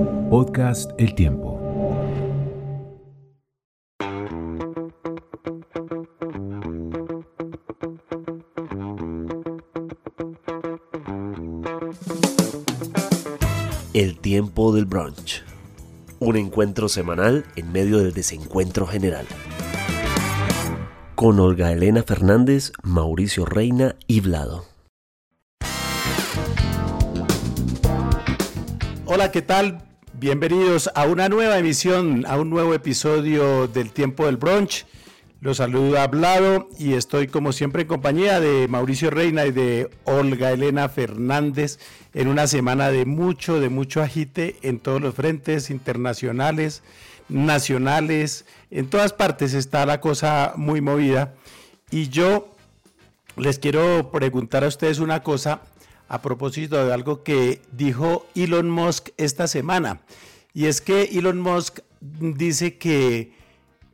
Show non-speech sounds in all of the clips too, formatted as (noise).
Podcast El Tiempo. El tiempo del brunch. Un encuentro semanal en medio del desencuentro general. Con Olga Elena Fernández, Mauricio Reina y Vlado. Hola, ¿qué tal? Bienvenidos a una nueva emisión, a un nuevo episodio del Tiempo del Brunch. Los saluda Vlado y estoy como siempre en compañía de Mauricio Reina y de Olga Elena Fernández en una semana de mucho, de mucho agite en todos los frentes internacionales, nacionales, en todas partes está la cosa muy movida. Y yo les quiero preguntar a ustedes una cosa a propósito de algo que dijo Elon Musk esta semana. Y es que Elon Musk dice que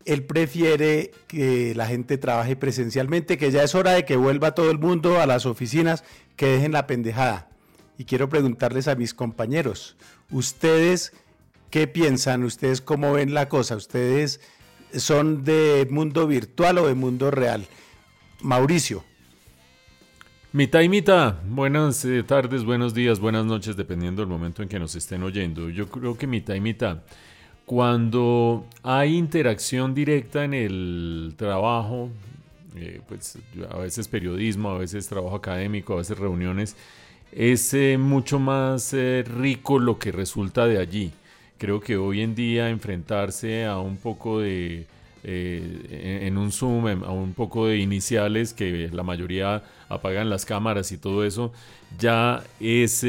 él prefiere que la gente trabaje presencialmente, que ya es hora de que vuelva todo el mundo a las oficinas, que dejen la pendejada. Y quiero preguntarles a mis compañeros, ¿ustedes qué piensan? ¿Ustedes cómo ven la cosa? ¿Ustedes son de mundo virtual o de mundo real? Mauricio. Mitad y. Buenas eh, tardes, buenos días, buenas noches, dependiendo del momento en que nos estén oyendo. Yo creo que mitad y. Cuando hay interacción directa en el trabajo, eh, pues a veces periodismo, a veces trabajo académico, a veces reuniones, es eh, mucho más rico lo que resulta de allí. Creo que hoy en día enfrentarse a un poco de, en un Zoom, a un poco de iniciales que la mayoría apagan las cámaras y todo eso, ya es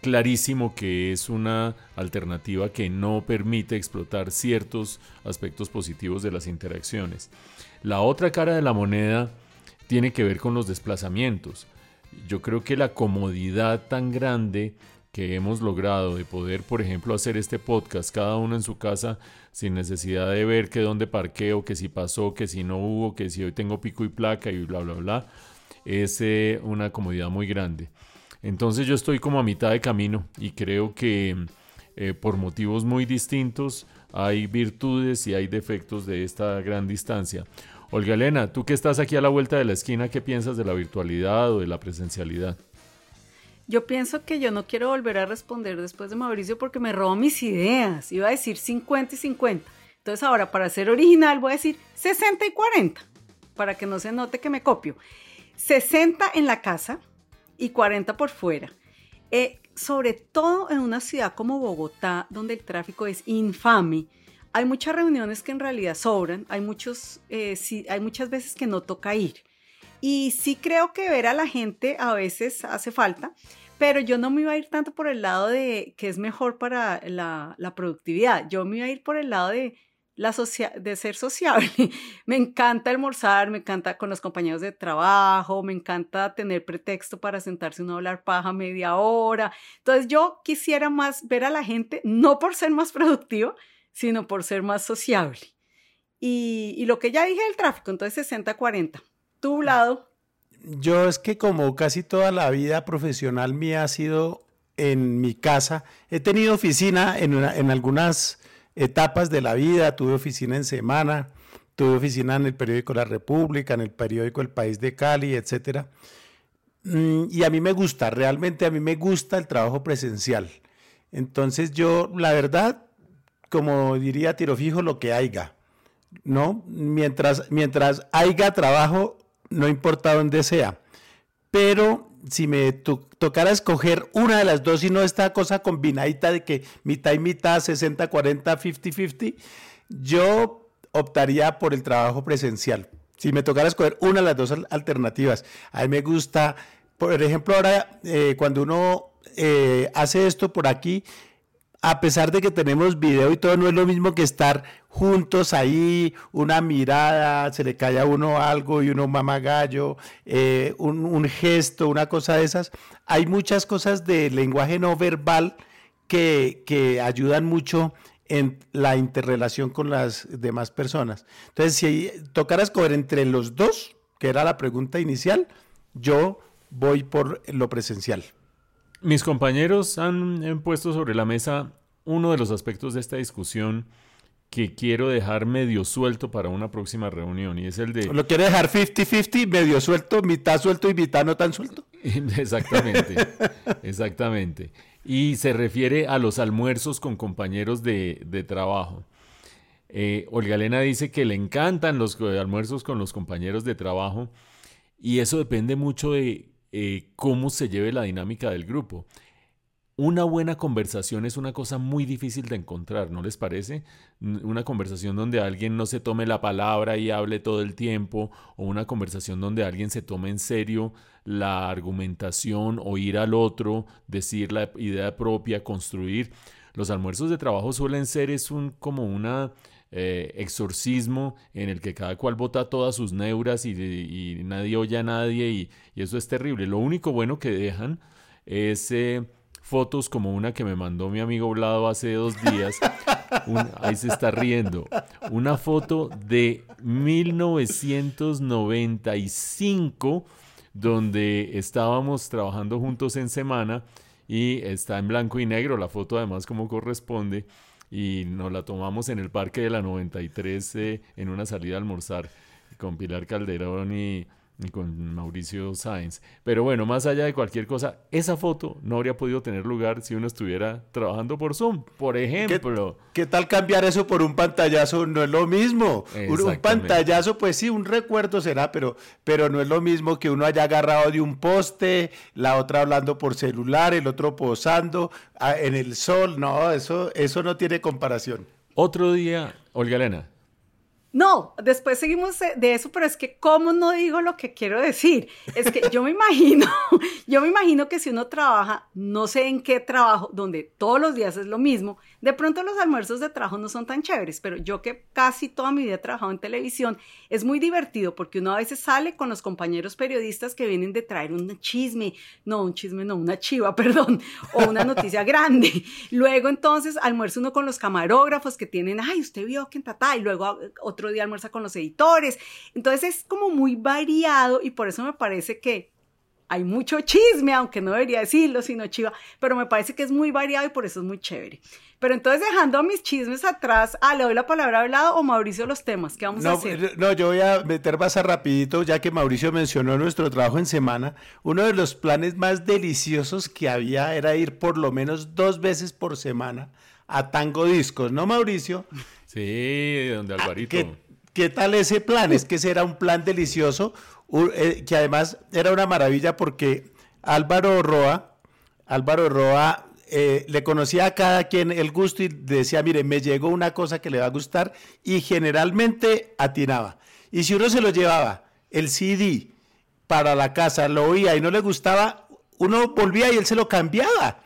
clarísimo que es una alternativa que no permite explotar ciertos aspectos positivos de las interacciones. La otra cara de la moneda tiene que ver con los desplazamientos. Yo creo que la comodidad tan grande hemos logrado de poder, por ejemplo, hacer este podcast cada uno en su casa sin necesidad de ver que dónde parqueo, que si pasó, que si no hubo, que si hoy tengo pico y placa y bla, bla, bla, es eh, una comodidad muy grande. Entonces yo estoy como a mitad de camino y creo que eh, por motivos muy distintos hay virtudes y hay defectos de esta gran distancia. Olga Elena, tú que estás aquí a la vuelta de la esquina, ¿qué piensas de la virtualidad o de la presencialidad? Yo pienso que yo no quiero volver a responder después de Mauricio porque me robo mis ideas. Iba a decir 50 y 50. Entonces ahora para ser original voy a decir 60 y 40 para que no se note que me copio. 60 en la casa, y 40 por fuera. Eh, sobre todo en una ciudad como Bogotá, donde el tráfico es infame, hay muchas reuniones que en realidad sobran, hay, muchos, eh, hay muchas veces que no toca ir. Y sí creo que ver a la gente a veces hace falta, pero yo no me iba a ir tanto por el lado de que es mejor para la, la productividad, yo me iba a ir por el lado de la de ser sociable. (laughs) me encanta almorzar, me encanta con los compañeros de trabajo, me encanta tener pretexto para sentarse uno a hablar paja media hora. Entonces yo quisiera más ver a la gente, no por ser más productivo, sino por ser más sociable. Y, y lo que ya dije del tráfico, entonces 60-40. Tu lado. Yo es que como casi toda la vida profesional mía ha sido en mi casa, he tenido oficina en, en algunas etapas de la vida, tuve oficina en Semana, tuve oficina en el periódico La República, en el periódico El País de Cali, etc. Mm, y a mí me gusta, realmente a mí me gusta el trabajo presencial. Entonces yo, la verdad, como diría Tiro Fijo, lo que haya, ¿no? Mientras, mientras haya trabajo, no importa dónde sea. Pero si me tocara escoger una de las dos y no esta cosa combinadita de que mitad y mitad, 60, 40, 50, 50, yo optaría por el trabajo presencial. Si me tocara escoger una de las dos alternativas, a mí me gusta, por ejemplo, ahora eh, cuando uno eh, hace esto por aquí, a pesar de que tenemos video y todo, no es lo mismo que estar juntos ahí, una mirada, se le cae a uno algo y uno mama gallo, eh, un, gesto, una cosa de esas. Hay muchas cosas de lenguaje no verbal que, que ayudan mucho en la interrelación con las demás personas. Entonces, si tocara escoger entre los dos, que era la pregunta inicial, yo voy por lo presencial. Mis compañeros han puesto sobre la mesa uno de los aspectos de esta discusión que quiero dejar medio suelto para una próxima reunión y es el de... ¿Lo quiere dejar 50-50, medio suelto, mitad suelto y mitad no tan suelto? (laughs) exactamente, exactamente. Y se refiere a los almuerzos con compañeros de, de trabajo. Eh, Olga Elena dice que le encantan los almuerzos con los compañeros de trabajo y eso depende mucho de eh, cómo se lleve la dinámica del grupo. Una buena conversación es una cosa muy difícil de encontrar, ¿no les parece? Una conversación donde alguien no se tome la palabra y hable todo el tiempo, o una conversación donde alguien se tome en serio la argumentación, oír al otro, decir la idea propia, construir. Los almuerzos de trabajo suelen ser es un como una eh, exorcismo en el que cada cual bota todas sus neuras y, nadie oye a nadie y, eso es terrible. Lo único bueno que dejan es eh, fotos como una que me mandó mi amigo Vlado hace dos días. (laughs) ahí se está riendo. Una foto de 1995 donde estábamos trabajando juntos en semana y está en blanco y negro la foto además como corresponde y nos la tomamos en el parque de la 93 eh, en una salida a almorzar con Pilar Calderón y, con Mauricio Sáenz. Pero bueno, más allá de cualquier cosa, esa foto no habría podido tener lugar si uno estuviera trabajando por Zoom, por ejemplo. ¿Qué, tal cambiar eso por un pantallazo? No es lo mismo. Un, pantallazo, pues sí, un recuerdo será, pero, pero no es lo mismo que uno haya agarrado de un poste, la otra hablando por celular, el otro posando ah, en el sol. No, eso, eso no tiene comparación. Otro día, Olga Elena, no, después seguimos de eso, pero es que cómo no digo lo que quiero decir. Es que yo me (laughs) imagino, yo me imagino que si uno trabaja, no sé en qué trabajo, donde todos los días es lo mismo, de pronto los almuerzos de trabajo no son tan chéveres, pero yo que casi toda mi vida he trabajado en televisión, es muy divertido porque uno a veces sale con los compañeros periodistas que vienen de traer un chisme, no, un chisme, no, una chiva, (laughs) perdón, o una noticia grande. Luego entonces almuerzo uno con los camarógrafos que tienen, ay, usted vio que en tatá, y luego otro día almuerza con los editores. Entonces es como muy variado y por eso me parece que hay mucho chisme, aunque no debería decirlo, sino chiva, pero me parece que es muy variado y por eso es muy chévere. Pero entonces dejando mis chismes atrás, ah, le doy la palabra hablado o Mauricio los temas, ¿qué vamos a hacer? No, yo voy a meter más a rapidito, ya que Mauricio mencionó nuestro trabajo en semana. Uno de los planes más deliciosos que había era ir por lo menos dos veces por semana a Tango Discos, ¿no, Mauricio? Sí, donde Alvarito. ¿Qué, tal ese plan? Es que ese era un plan delicioso, eh, que además era una maravilla porque Álvaro Roa, Álvaro Roa eh, le conocía a cada quien el gusto y decía, mire, me llegó una cosa que le va a gustar y generalmente atinaba. Y si uno se lo llevaba, el CD, para la casa, lo oía y no le gustaba, uno volvía y él se lo cambiaba.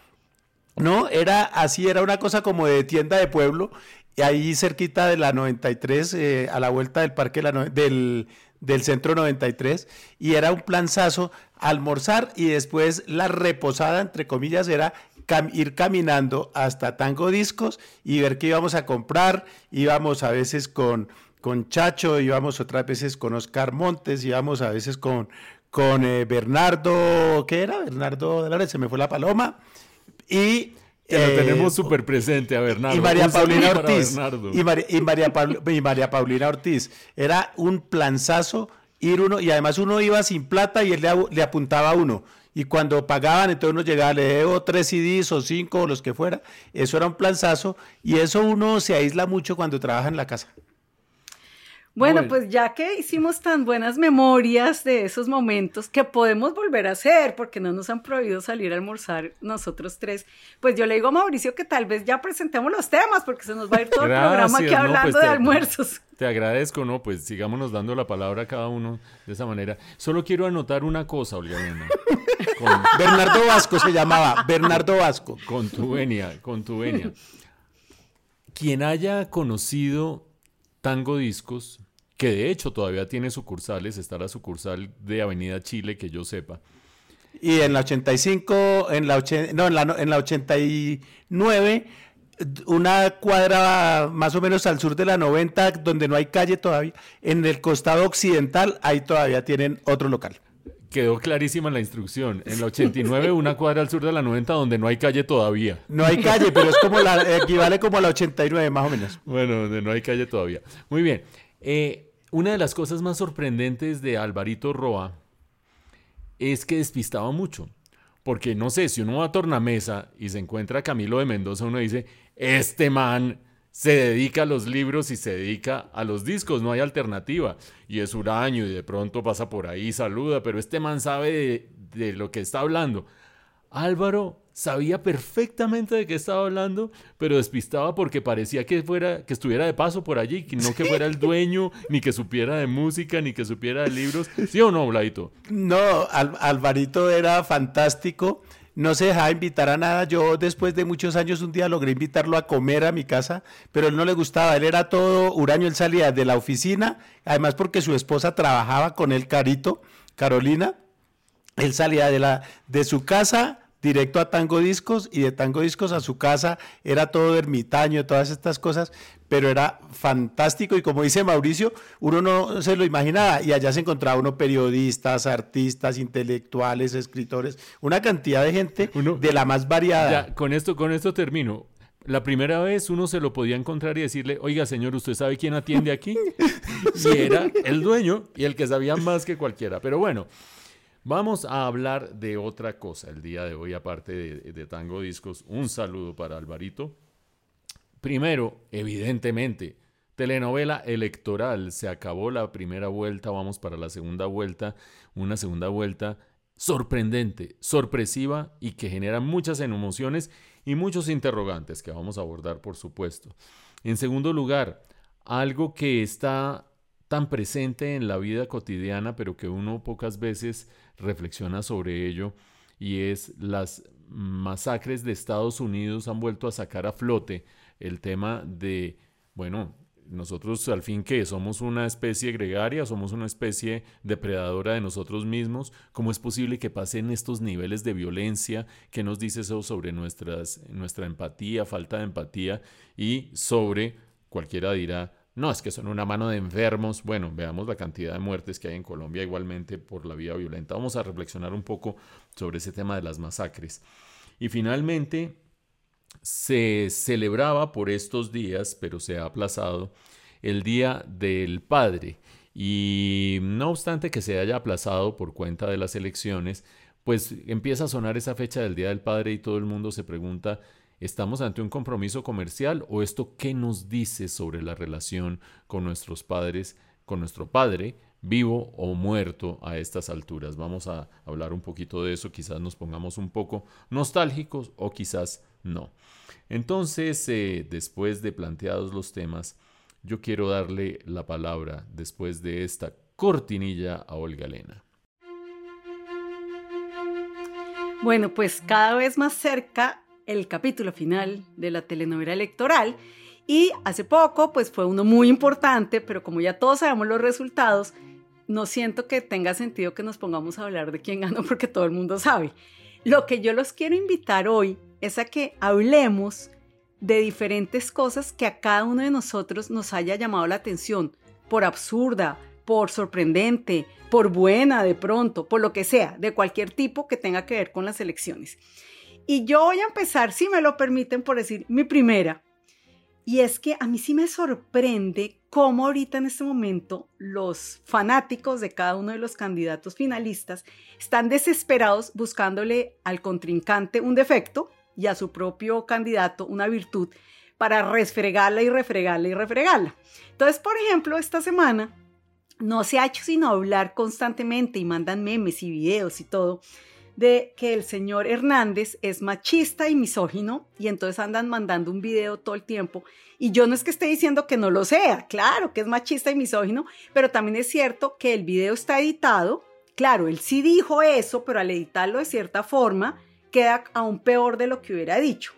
¿no? Era así, era una cosa como de tienda de pueblo, y ahí cerquita de la 93, eh, a la vuelta del parque del, del centro 93, y era un planzazo almorzar y después la reposada, entre comillas, era ir caminando hasta Tango Discos y ver qué íbamos a comprar, íbamos a veces con, con Chacho, íbamos otras veces con Oscar Montes, íbamos a veces con, con eh, Bernardo, ¿qué era? Bernardo de la se me fue la paloma, y que lo tenemos eh, súper presente a Bernardo. Y María Paulina Ortiz. Y María, y, María Paulina Ortiz. Era un planzazo ir uno, y además uno iba sin plata y él le, apuntaba a uno. Y cuando pagaban, entonces uno llegaba, le debo tres CDs o cinco o los que fuera. Eso era un planzazo. Y eso uno se aísla mucho cuando trabaja en la casa. Bueno, pues ya que hicimos tan buenas memorias de esos momentos que podemos volver a hacer porque no nos han prohibido salir a almorzar nosotros tres, pues yo le digo a Mauricio que tal vez ya presentemos los temas porque se nos va a ir todo el (laughs) programa aquí hablando pues de almuerzos. Te agradezco, ¿no? Pues sigámonos dando la palabra a cada uno de esa manera. Solo quiero anotar una cosa, Olga (laughs) Bernardo Vasco se llamaba, Bernardo Vasco. Con tu venia, con tu venia. Quien haya conocido Tango Discos, que de hecho todavía tiene sucursales, está la sucursal de Avenida Chile, que yo sepa. Y en la 85, en la, no, en la, en la 89, una cuadra más o menos al sur de la 90, donde no hay calle todavía, en el costado occidental, ahí todavía tienen otro local. quedó clarísima la instrucción. En la 89, una cuadra al sur de la 90, donde no hay calle todavía. No hay calle, pero es como la, equivale como a la 89 más o menos. Bueno, donde no hay calle todavía. Muy bien. Eh, una de las cosas más sorprendentes de Alvarito Roa es que despistaba mucho. Porque no sé, si uno va a Tornamesa y se encuentra a Camilo de Mendoza, uno dice, este man se dedica a los libros y se dedica a los discos, no hay alternativa. Y es huraño y de pronto pasa por ahí, saluda, pero este man sabe de, de lo que está hablando. Álvaro sabía perfectamente de qué estaba hablando, pero despistaba porque parecía que fuera que estuviera de paso por allí, no que fuera el dueño, ni que supiera de música, ni que supiera de libros. ¿Sí o no, Bladito? No, Alvarito era fantástico no se dejaba invitar a nada. Yo después de muchos años un día logré invitarlo a comer a mi casa, pero él no le gustaba, él era todo huraño, él salía de la oficina, además porque su esposa trabajaba con él carito, Carolina, él salía de, la, de su casa directo a Tango Discos y de Tango Discos a su casa, era todo ermitaño, todas estas cosas, pero era fantástico y como dice Mauricio, uno no se lo imaginaba y allá se encontraba uno periodistas, artistas, intelectuales, escritores, una cantidad de gente de la más variada. Ya, con esto, con esto termino. La primera vez uno se lo podía encontrar y decirle, oiga señor, ¿usted sabe quién atiende aquí? (laughs) Y era el dueño y el que sabía más que cualquiera. Pero bueno, Vamos a hablar de otra cosa el día de hoy, aparte de, Tango Discos. Un saludo para Alvarito. Primero, evidentemente, telenovela electoral. Se acabó la primera vuelta, vamos para la segunda vuelta. Una segunda vuelta sorprendente, sorpresiva y que genera muchas emociones y muchos interrogantes que vamos a abordar, por supuesto. En segundo lugar, algo que está tan presente en la vida cotidiana, pero que uno pocas veces reflexiona sobre ello, y es las masacres de Estados Unidos han vuelto a sacar a flote el tema de, bueno, nosotros al fin que somos una especie gregaria, somos una especie depredadora de nosotros mismos, ¿cómo es posible que pasen estos niveles de violencia? ¿Qué nos dice eso sobre nuestras, nuestra empatía, falta de empatía y sobre, cualquiera dirá, no, es que son una mano de enfermos. Bueno, veamos la cantidad de muertes que hay en Colombia igualmente por la vía violenta. Vamos a reflexionar un poco sobre ese tema de las masacres. Y finalmente, se celebraba por estos días, pero se ha aplazado, el Día del Padre. Y no obstante que se haya aplazado por cuenta de las elecciones, pues empieza a sonar esa fecha del Día del Padre y todo el mundo se pregunta ¿Estamos ante un compromiso comercial o esto qué nos dice sobre la relación con nuestros padres, con nuestro padre, vivo o muerto a estas alturas? Vamos a hablar un poquito de eso, quizás nos pongamos un poco nostálgicos o quizás no. Entonces, eh, después de planteados los temas, yo quiero darle la palabra, después de esta cortinilla, a Olga Elena. Bueno, pues cada vez más cerca el capítulo final de la telenovela electoral y hace poco pues fue uno muy importante, pero como ya todos sabemos los resultados, no siento que tenga sentido que nos pongamos a hablar de quién ganó (laughs) porque todo el mundo sabe. Lo que yo los quiero invitar hoy es a que hablemos de diferentes cosas que a cada uno de nosotros nos haya llamado la atención, por absurda, por sorprendente, por buena de pronto, por lo que sea, de cualquier tipo que tenga que ver con las elecciones. Y yo voy a empezar, si me lo permiten, por decir mi primera. Y es que a mí sí me sorprende cómo ahorita en este momento los fanáticos de cada uno de los candidatos finalistas están desesperados buscándole al contrincante un defecto y a su propio candidato una virtud para resfregarla y refregarla y refregarla. Entonces, por ejemplo, esta semana no se ha hecho sino hablar constantemente y mandan memes y videos y todo de que el señor Hernández es machista y misógino y entonces andan mandando un video todo el tiempo. Y yo no es que esté diciendo que no lo sea, claro que es machista y misógino, pero también es cierto que el video está editado. Claro, él sí dijo eso, pero al editarlo de cierta forma queda aún peor de lo que hubiera dicho.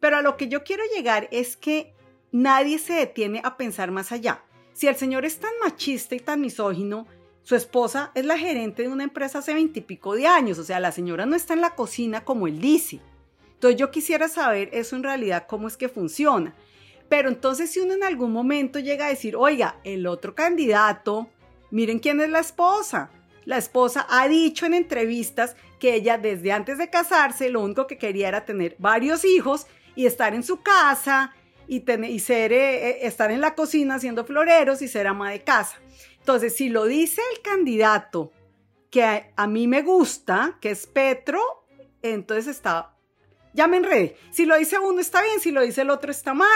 Pero a lo que yo quiero llegar es que nadie se detiene a pensar más allá. Si el señor es tan machista y tan misógino, su esposa es la gerente de una empresa hace veintipico de años, o sea, la señora no está en la cocina como él dice. Entonces yo quisiera saber eso en realidad cómo es que funciona. Pero entonces si uno en algún momento llega a decir, oiga, el otro candidato, miren quién es la esposa, la esposa ha dicho en entrevistas que ella desde antes de casarse lo único que quería era tener varios hijos y estar en su casa y, y ser, eh, eh, estar en la cocina haciendo floreros y ser ama de casa. Entonces, si lo dice el candidato que a, mí me gusta, que es Petro, entonces está, ya me enredé. Si lo dice uno está bien, si lo dice el otro está mal.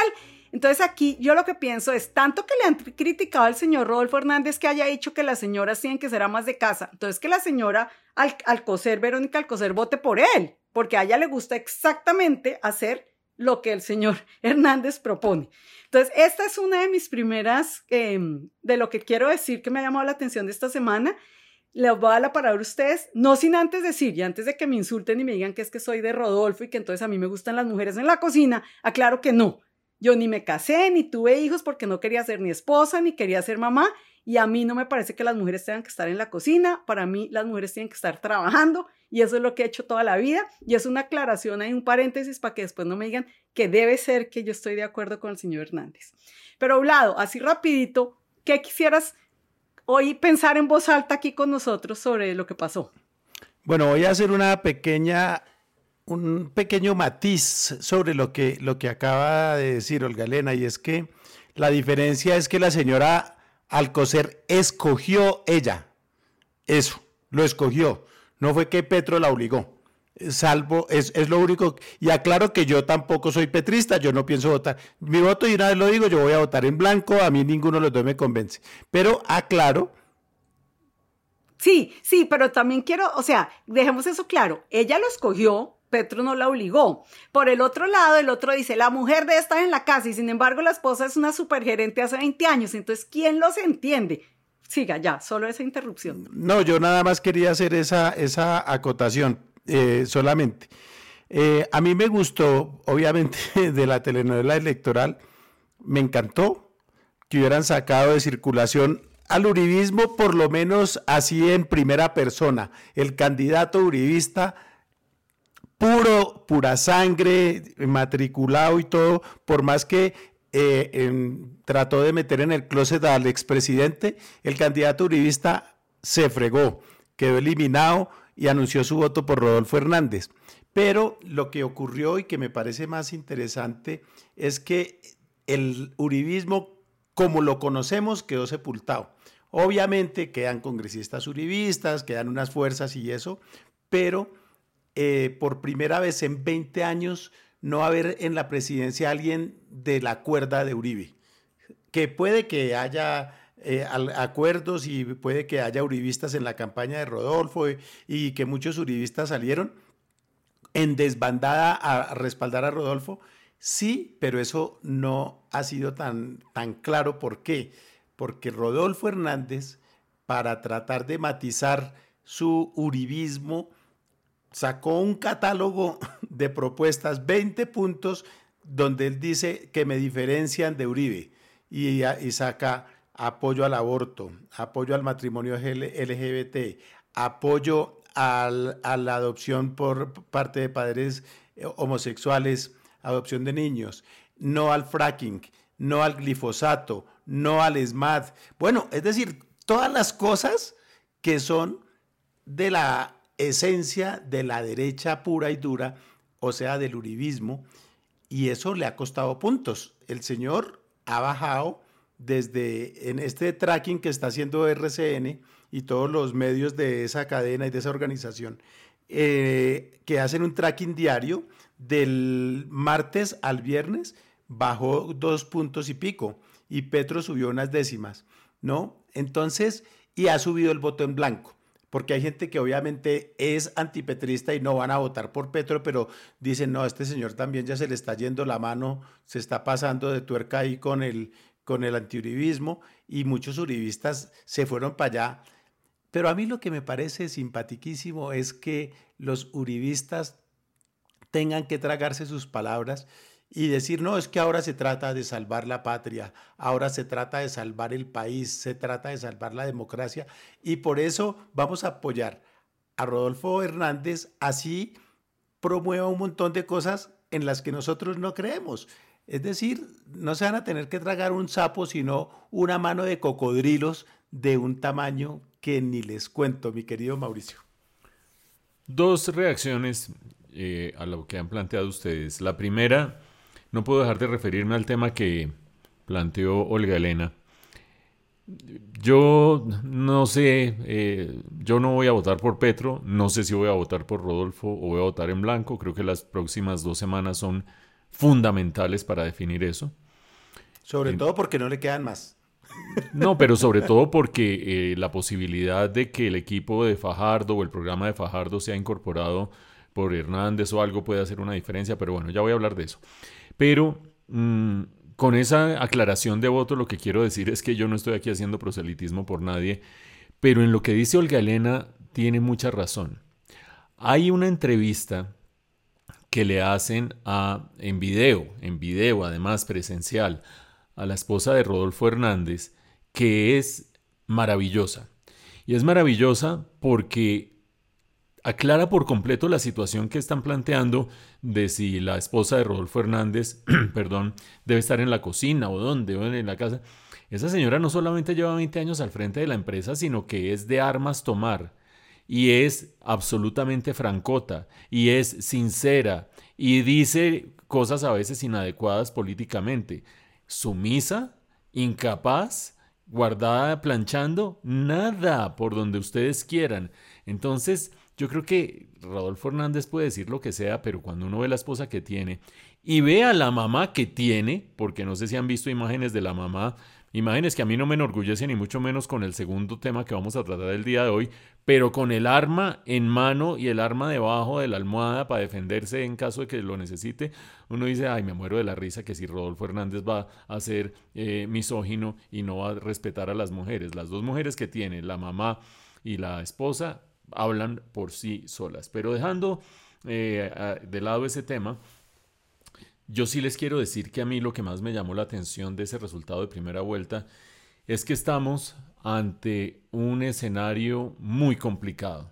Entonces aquí yo lo que pienso es, tanto que le han criticado al señor Rodolfo Hernández que haya dicho que las señoras tienen que ser amas de casa, entonces que la señora al, Alcocer, Verónica Alcocer, vote por él, porque a ella le gusta exactamente hacer lo que el señor (laughs) Hernández propone. Entonces, esta es una de mis primeras, em, de lo que quiero decir que me ha llamado la atención de esta semana. Les voy a dar la palabra a ustedes, no sin antes decir, y antes de que me insulten y me digan que es que soy de Rodolfo y que entonces a mí me gustan las mujeres en la cocina, aclaro que no. Yo ni me casé, ni tuve hijos porque no quería ser ni esposa, ni quería ser mamá, y a mí no me parece que las mujeres tengan que estar en la cocina, para mí las mujeres tienen que estar trabajando y eso es lo que he hecho toda la vida y es una aclaración, hay un paréntesis para que después no me digan que debe ser que yo estoy de acuerdo con el señor Hernández. Pero lado así rapidito, ¿qué quisieras hoy pensar en voz alta aquí con nosotros sobre lo que pasó? Bueno, voy a hacer una pequeña un pequeño matiz sobre lo que, lo que acaba de decir Olga Elena, y es que la diferencia es que la señora Alcocer escogió ella. Eso, lo escogió. No fue que Petro la obligó. Salvo, es, lo único. Y aclaro que yo tampoco soy petrista, yo no pienso votar. Mi voto, y una vez lo digo, yo voy a votar en blanco, a mí ninguno de los dos me convence. Pero aclaro. Sí, sí, pero también quiero, o sea, dejemos eso claro. Ella lo escogió, Petro no la obligó. Por el otro lado, el otro dice, la mujer debe estar en la casa y sin embargo la esposa es una supergerente hace 20 años. Entonces, ¿quién los entiende? Siga ya, solo esa interrupción. No, yo nada más quería hacer esa, esa acotación eh, solamente. Eh, a mí me gustó, obviamente, (laughs) de la telenovela electoral, me encantó que hubieran sacado de circulación al uribismo, por lo menos así en primera persona, el candidato uribista puro, pura sangre, matriculado y todo, por más que eh, trató de meter en el closet al expresidente, el candidato uribista se fregó, quedó eliminado y anunció su voto por Rodolfo Hernández. Pero lo que ocurrió y que me parece más interesante es que el uribismo, como lo conocemos, quedó sepultado. Obviamente quedan congresistas uribistas, quedan unas fuerzas y eso, pero eh, por primera vez en 20 años no haber en la presidencia alguien de la cuerda de Uribe. Que puede que haya eh, acuerdos y puede que haya uribistas en la campaña de Rodolfo y, que muchos uribistas salieron en desbandada a, respaldar a Rodolfo. Sí, pero eso no ha sido tan, tan claro. ¿Por qué? Porque Rodolfo Hernández, para tratar de matizar su uribismo, sacó un catálogo (laughs) de propuestas, 20 puntos, donde él dice que me diferencian de Uribe y, saca apoyo al aborto, apoyo al matrimonio LGBT, apoyo a la adopción por parte de padres eh, homosexuales, adopción de niños, no al fracking, no al glifosato, no al SMAD. Bueno, es decir, todas las cosas que son de la esencia de la derecha pura y dura, o sea, del uribismo, y eso le ha costado puntos. El señor ha bajado desde en este tracking que está haciendo RCN y todos los medios de esa cadena y de esa organización, eh, que hacen un tracking diario del martes al viernes, bajó dos puntos y pico y Petro subió unas décimas, ¿no? Entonces, y ha subido el voto en blanco porque hay gente que obviamente es antipetrista y no van a votar por Petro, pero dicen, no, este señor también ya se le está yendo la mano, se está pasando de tuerca ahí con el, con el antiuribismo y muchos uribistas se fueron para allá. Pero a mí lo que me parece simpatiquísimo es que los uribistas tengan que tragarse sus palabras y decir, no, es que ahora se trata de salvar la patria, ahora se trata de salvar el país, se trata de salvar la democracia y por eso vamos a apoyar a Rodolfo Hernández, así promueva un montón de cosas en las que nosotros no creemos. Es decir, no se van a tener que tragar un sapo, sino una mano de cocodrilos de un tamaño que ni les cuento, mi querido Mauricio. Dos reacciones eh, a lo que han planteado ustedes. La primera, no puedo dejar de referirme al tema que planteó Olga Elena. Yo no sé, eh, yo no voy a votar por Petro, no sé si voy a votar por Rodolfo o voy a votar en blanco, creo que las próximas dos semanas son fundamentales para definir eso. Sobre todo porque no le quedan más. No, pero sobre todo porque eh, la posibilidad de que el equipo de Fajardo o el programa de Fajardo sea incorporado por Hernández o algo puede hacer una diferencia, pero bueno, ya voy a hablar de eso. Pero mm, con esa aclaración de voto lo que quiero decir es que yo no estoy aquí haciendo proselitismo por nadie, pero en lo que dice Olga Elena tiene mucha razón. Hay una entrevista que le hacen a, en video, en video además presencial, a la esposa de Rodolfo Hernández, que es maravillosa. Y es maravillosa porque aclara por completo la situación que están planteando de si la esposa de Rodolfo Hernández, (clears throat) perdón, debe estar en la cocina o dónde, o en la casa. Esa señora no solamente lleva 20 años al frente de la empresa, sino que es de armas tomar y es absolutamente francota y es sincera y dice cosas a veces inadecuadas políticamente sumisa, incapaz, guardada planchando, nada por donde ustedes quieran. Entonces, yo creo que Rodolfo Hernández puede decir lo que sea, pero cuando uno ve la esposa que tiene y ve a la mamá que tiene, porque no sé si han visto imágenes de la mamá Imágenes que a mí no me enorgullecen ni mucho menos con el segundo tema que vamos a tratar el día de hoy, pero con el arma en mano y el arma debajo de la almohada para defenderse en caso de que lo necesite, uno dice, ay, me muero de la risa que si Rodolfo Hernández va a ser eh, misógino y no va a respetar a las mujeres. Las dos mujeres que tiene, la mamá y la esposa, hablan por sí solas. Pero dejando eh, de lado ese tema, yo sí les quiero decir que a mí lo que más me llamó la atención de ese resultado de primera vuelta es que estamos ante un escenario muy complicado,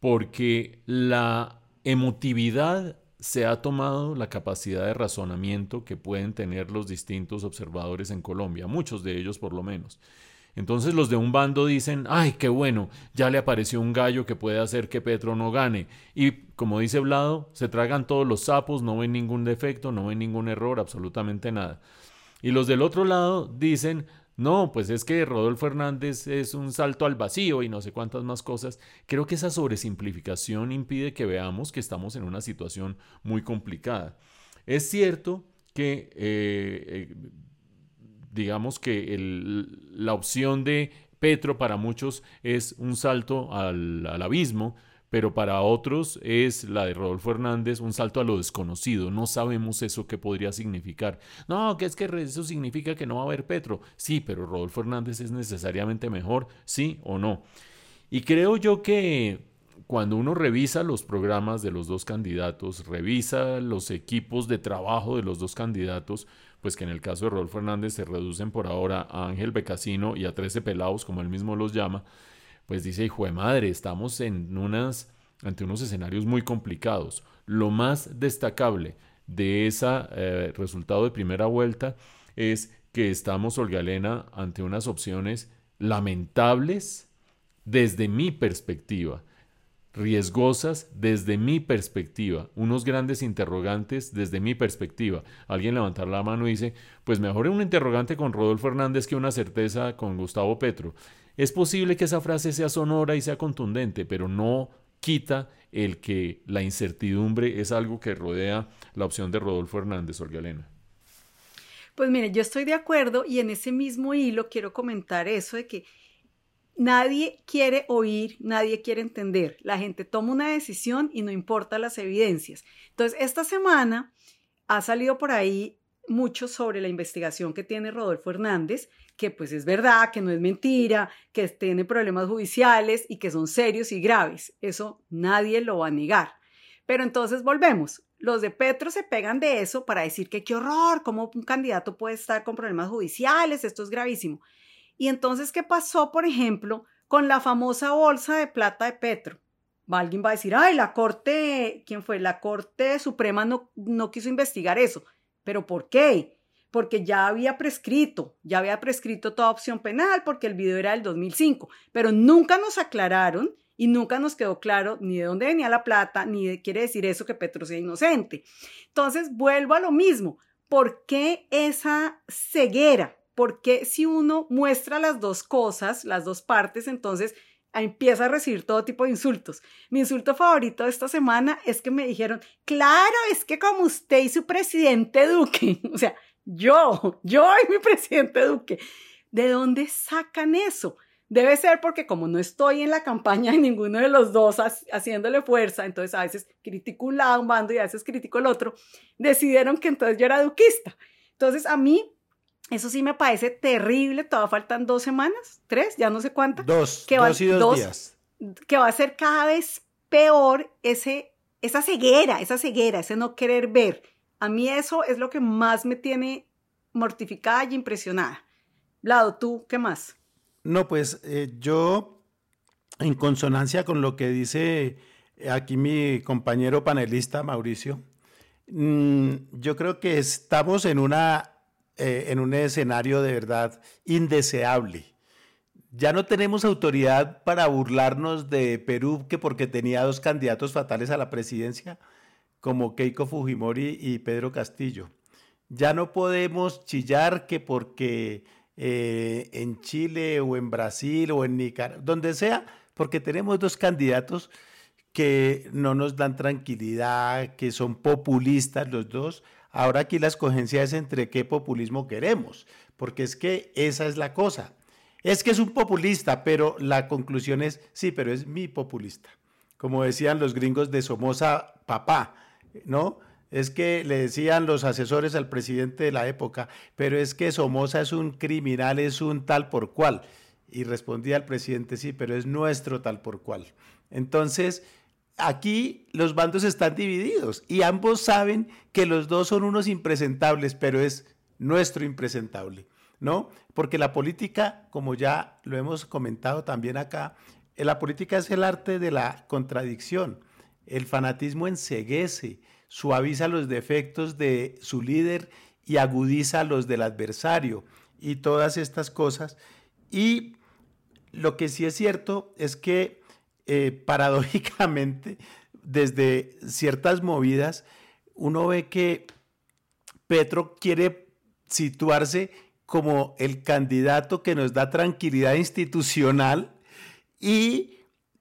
porque la emotividad se ha tomado la capacidad de razonamiento que pueden tener los distintos observadores en Colombia, muchos de ellos por lo menos. Entonces los de un bando dicen, ay, qué bueno, ya le apareció un gallo que puede hacer que Petro no gane. Y como dice Blado, se tragan todos los sapos, no ven ningún defecto, no ven ningún error, absolutamente nada. Y los del otro lado dicen, no, pues es que Rodolfo Hernández es un salto al vacío y no sé cuántas más cosas. Creo que esa sobresimplificación impide que veamos que estamos en una situación muy complicada. Es cierto que eh, eh, digamos que la opción de Petro para muchos es un salto al, abismo, pero para otros es la de Rodolfo Hernández un salto a lo desconocido. No sabemos eso qué podría significar. No, que es que eso significa que no va a haber Petro. Sí, pero Rodolfo Hernández es necesariamente mejor, sí o no. Y creo yo que cuando uno revisa los programas de los dos candidatos, revisa los equipos de trabajo de los dos candidatos, pues que en el caso de Rodolfo Hernández se reducen por ahora a Ángel Becasino y a 13 pelados, como él mismo los llama, pues dice, hijo de madre, estamos en ante unos escenarios muy complicados. Lo más destacable de ese eh, resultado de primera vuelta es que estamos, Olga Elena, ante unas opciones lamentables desde mi perspectiva riesgosas desde mi perspectiva, unos grandes interrogantes desde mi perspectiva. Alguien levantar la mano y dice, pues mejor un interrogante con Rodolfo Hernández que una certeza con Gustavo Petro. Es posible que esa frase sea sonora y sea contundente, pero no quita el que la incertidumbre es algo que rodea la opción de Rodolfo Hernández, Olga Elena. Pues mire, yo estoy de acuerdo y en ese mismo hilo quiero comentar eso de que Nadie quiere oír, nadie quiere entender. La gente toma una decisión y no importa las evidencias. Entonces, esta semana ha salido por ahí mucho sobre la investigación que tiene Rodolfo Hernández, que pues es verdad, que no es mentira, que tiene problemas judiciales y que son serios y graves. Eso nadie lo va a negar. Pero entonces volvemos. Los de Petro se pegan de eso para decir que qué horror, cómo un candidato puede estar con problemas judiciales, esto es gravísimo. Y entonces, ¿qué pasó, por ejemplo, con la famosa bolsa de plata de Petro? Alguien va a decir, ay, la Corte, ¿quién fue? La Corte Suprema no, no quiso investigar eso. ¿Pero por qué? porque ya había prescrito, ya había prescrito toda opción penal porque el video era del 2005, pero nunca nos aclararon y nunca nos quedó claro ni de dónde venía la plata, ni de, quiere decir eso que Petro sea inocente. Entonces, vuelvo a lo mismo. ¿Por qué esa ceguera? ¿Por qué si uno muestra las dos cosas, las dos partes, entonces empieza a recibir todo tipo de insultos. Mi insulto favorito de esta semana es que me dijeron, claro, es que como usted y su presidente Duque, (laughs) o sea, yo, yo y mi presidente Duque, ¿de dónde sacan eso? Debe ser porque como no estoy en la campaña de ninguno de los dos haciéndole fuerza, entonces a veces critico un lado, un bando y a veces critico el otro, decidieron que entonces yo era duquista. Entonces a mí eso sí me parece terrible, todavía faltan dos semanas, tres, ya no sé cuántas. Dos, que dos y dos, días. Que va a ser cada vez peor ese, esa ceguera, esa ceguera, ese no querer ver. A mí eso es lo que más me tiene mortificada y impresionada. Lado, ¿tú qué más? No, pues eh, yo, en consonancia con lo que dice aquí mi compañero panelista Mauricio, mm, yo creo que estamos en, una, eh, en un escenario de verdad indeseable. Ya no tenemos autoridad para burlarnos de Perú que porque tenía dos candidatos fatales a la presidencia, como Keiko Fujimori y Pedro Castillo. Ya no podemos chillar que porque eh, en Chile o en Brasil o en Nicaragua, donde sea, porque tenemos dos candidatos que no nos dan tranquilidad, que son populistas los dos. Ahora aquí la escogencia es entre qué populismo queremos, porque es que esa es la cosa. Es que es un populista, pero la conclusión es, sí, pero es mi populista. Como decían los gringos de Somoza, papá, ¿no? es que le decían los asesores al presidente de la época, pero es que Somoza es un criminal, es un tal por cual. Y respondía el presidente, sí, pero es nuestro tal por cual. Entonces, aquí los bandos están divididos y ambos saben que los dos son unos impresentables, pero es nuestro impresentable, ¿no? Porque la política, como ya lo hemos comentado también acá, eh, la política es el arte de la contradicción. El fanatismo enseguece, suaviza los defectos de su líder y agudiza los del adversario y todas estas cosas. Y lo que sí es cierto es que eh, paradójicamente, desde ciertas movidas, uno ve que Petro quiere situarse como el candidato que nos da tranquilidad institucional y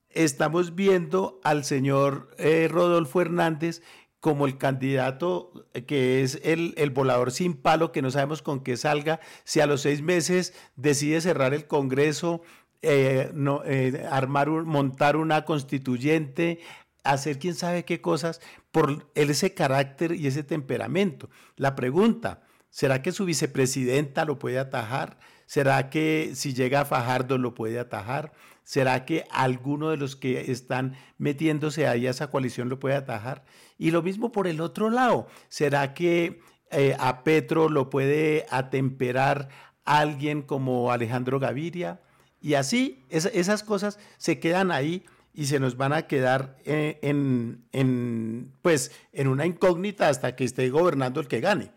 estamos viendo al señor eh, Rodolfo Hernández como el candidato que es el, volador sin palo, que no sabemos con qué salga, si a los seis meses decide cerrar el Congreso, eh, no, eh, armar, montar una constituyente, hacer quién sabe qué cosas, por ese carácter y ese temperamento. La pregunta, ¿será que su vicepresidenta lo puede atajar? ¿Será que si llega a Fajardo lo puede atajar? ¿Será que alguno de los que están metiéndose ahí a esa coalición lo puede atajar? Y lo mismo por el otro lado. ¿Será que eh, a Petro lo puede atemperar alguien como Alejandro Gaviria? Y así, esas cosas se quedan ahí y se nos van a quedar eh, en, en, pues, en una incógnita hasta que esté gobernando el que gane.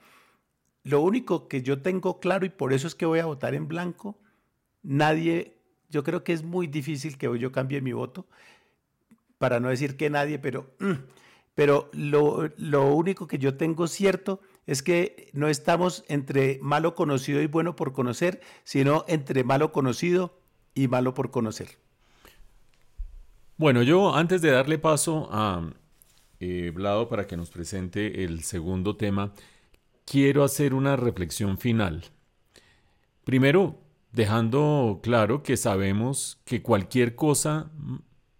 Lo único que yo tengo claro, y por eso es que voy a votar en blanco, nadie yo creo que es muy difícil que yo cambie mi voto, para no decir que nadie, pero, mm, pero lo, lo único que yo tengo cierto es que no estamos entre malo conocido y bueno por conocer, sino entre malo conocido y malo por conocer. Bueno, yo antes de darle paso a eh, Vlado para que nos presente el segundo tema, quiero hacer una reflexión final. Primero, dejando claro que sabemos que cualquier cosa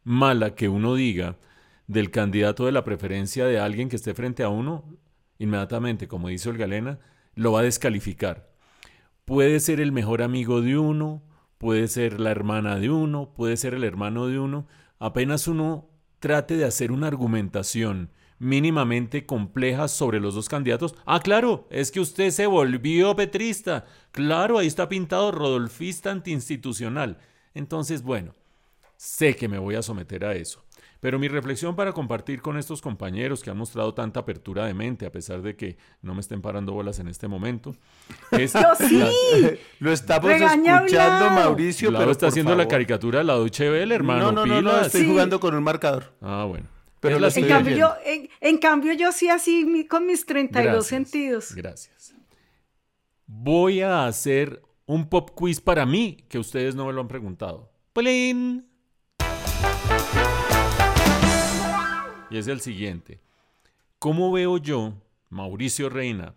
mala que uno diga del candidato de la preferencia de alguien que esté frente a uno, inmediatamente, como dice el Galena, lo va a descalificar. Puede ser el mejor amigo de uno, puede ser la hermana de uno, puede ser el hermano de uno, apenas uno trate de hacer una argumentación mínimamente complejas sobre los dos candidatos. Ah, claro, es que usted se volvió petrista. Claro, ahí está pintado rodolfista antiinstitucional. Entonces, bueno, sé que me voy a someter a eso. Pero mi reflexión para compartir con estos compañeros que han mostrado tanta apertura de mente, a pesar de que no me estén parando bolas en este momento, (laughs) es... Yo sí. Lo estamos Regaña escuchando. Mauricio, pero está por haciendo la caricatura de la Deutsche Welle, hermano. No, no, no, no, estoy Sí. jugando con un marcador. Ah, bueno. Pero la En cambio, yo, en, en cambio, yo sí así con mis 32 Gracias, sentidos. Gracias. Voy a hacer un pop quiz para mí que ustedes no me lo han preguntado. ¡Plin! Y es el siguiente. ¿Cómo veo yo, Mauricio Reina,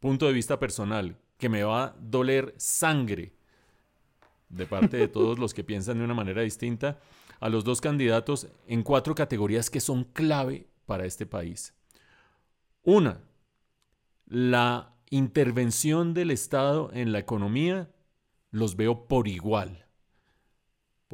punto de vista personal, que me va a doler sangre de parte de todos los que (laughs) piensan de una manera distinta a los dos candidatos en cuatro categorías que son clave para este país? Una, la intervención del Estado en la economía los veo por igual.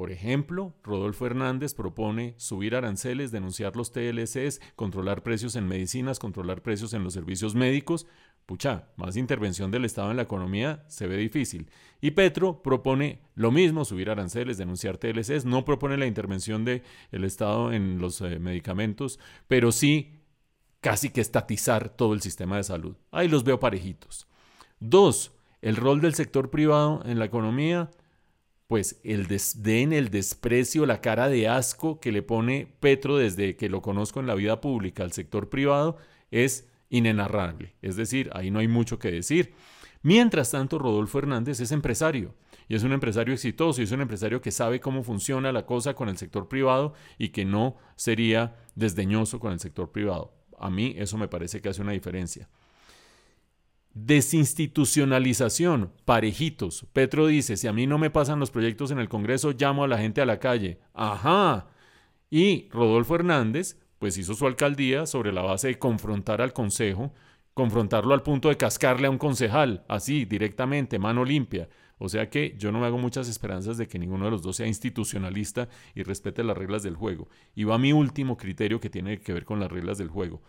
Por ejemplo, Rodolfo Hernández propone subir aranceles, denunciar los TLCs, controlar precios en medicinas, controlar precios en los servicios médicos. Pucha, más intervención del Estado en la economía se ve difícil. Y Petro propone lo mismo, subir aranceles, denunciar TLCs, no propone la intervención del Estado en los eh, medicamentos, pero sí casi que estatizar todo el sistema de salud. Ahí los veo parejitos. Dos, el rol del sector privado en la economía, pues el desdén, el desprecio, la cara de asco que le pone Petro desde que lo conozco en la vida pública al sector privado es inenarrable. Es decir, ahí no hay mucho que decir. Mientras tanto, Rodolfo Hernández es empresario y es un empresario exitoso y es un empresario que sabe cómo funciona la cosa con el sector privado y que no sería desdeñoso con el sector privado. A mí eso me parece que hace una diferencia. Desinstitucionalización, parejitos. Petro dice, si a mí no me pasan los proyectos en el Congreso, llamo a la gente a la calle. Ajá. Y Rodolfo Hernández, pues hizo su alcaldía sobre la base de confrontar al Consejo, confrontarlo al punto de cascarle a un concejal, así, directamente, mano limpia. O sea que yo no me hago muchas esperanzas de que ninguno de los dos sea institucionalista y respete las reglas del juego. Y va mi último criterio que tiene que ver con las reglas del juego.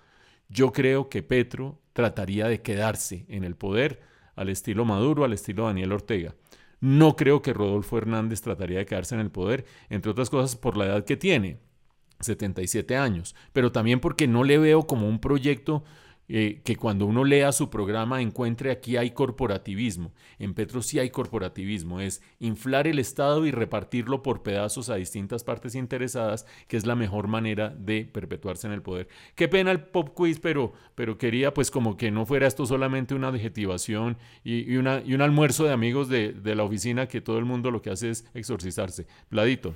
Yo creo que Petro trataría de quedarse en el poder al estilo Maduro, al estilo Daniel Ortega. No creo que Rodolfo Hernández trataría de quedarse en el poder, entre otras cosas por la edad que tiene, 77 años, pero también porque no le veo como un proyecto eh, que cuando uno lea su programa encuentre aquí hay corporativismo. En Petro sí hay corporativismo, es inflar el Estado y repartirlo por pedazos a distintas partes interesadas, que es la mejor manera de perpetuarse en el poder. Qué pena el pop quiz, pero, pero quería pues como que no fuera esto solamente una adjetivación y, un almuerzo de amigos de, de la oficina que todo el mundo lo que hace es exorcizarse. Pladito.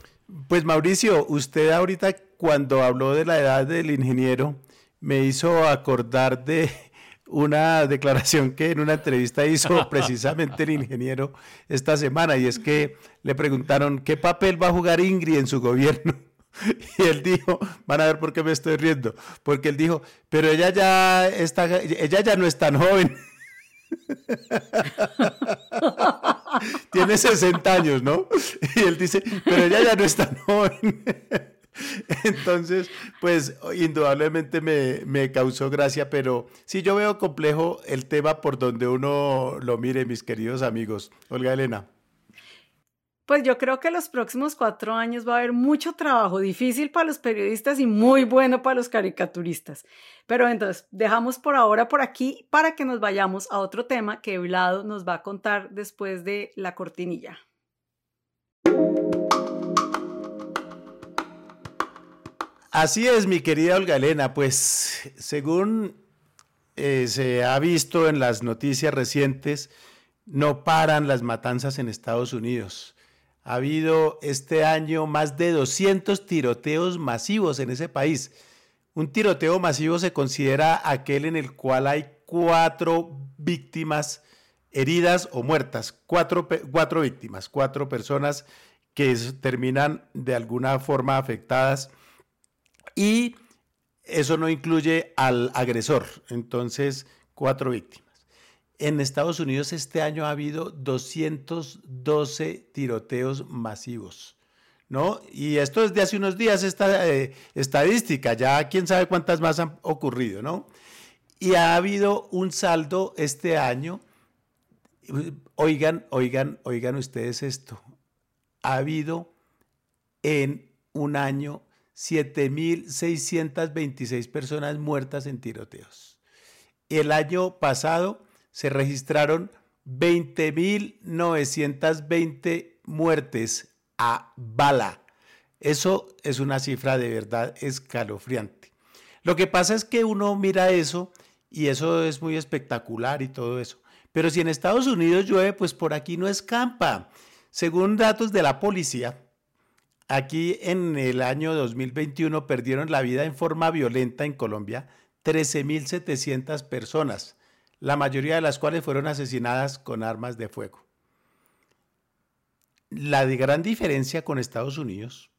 Pues Mauricio, usted ahorita cuando habló de la edad del ingeniero, me hizo acordar de una (laughs) declaración que en una entrevista hizo (laughs) precisamente el ingeniero esta semana, y es que le preguntaron qué papel va a jugar Ingrid en su gobierno. (laughs) Y él dijo, van a ver por qué me estoy riendo, porque él dijo, pero ella ya está, ella ya no es tan joven. Tiene 60 años, ¿no? Y él dice, pero ella ya no es tan joven. (laughs) Entonces, pues indudablemente me, me, causó gracia, pero sí yo veo complejo el tema por donde uno lo mire, mis queridos amigos. Olga Elena. Pues yo creo que los próximos cuatro años va a haber mucho trabajo, difícil para los periodistas y muy bueno para los caricaturistas. Pero entonces, dejamos por ahora por aquí para que nos vayamos a otro tema que Vlado nos va a contar después de la cortinilla. Así es, mi querida Olga Elena, pues según eh, se ha visto en las noticias recientes, no paran las matanzas en Estados Unidos. Ha habido este año más de 200 tiroteos masivos en ese país. Un tiroteo masivo se considera aquel en el cual hay cuatro víctimas heridas o muertas, cuatro, cuatro víctimas, cuatro personas que terminan de alguna forma afectadas y eso no incluye al agresor. Entonces, cuatro víctimas. En Estados Unidos este año ha habido 212 tiroteos masivos, ¿no? Y esto es de hace unos días, esta eh, estadística, ya quién sabe cuántas más han ocurrido, ¿no? Y ha habido un saldo este año, oigan, oigan, oigan ustedes esto, ha habido en un año 7.626 personas muertas en tiroteos. El año pasado se registraron 20.920 muertes a bala. Eso es una cifra de verdad escalofriante. Lo que pasa es que uno mira eso y eso es muy espectacular y todo eso. Pero si en Estados Unidos llueve, pues por aquí no escampa. Según datos de la policía, aquí en el año 2021 perdieron la vida en forma violenta en Colombia 13.700 personas, la mayoría de las cuales fueron asesinadas con armas de fuego. La gran diferencia con Estados Unidos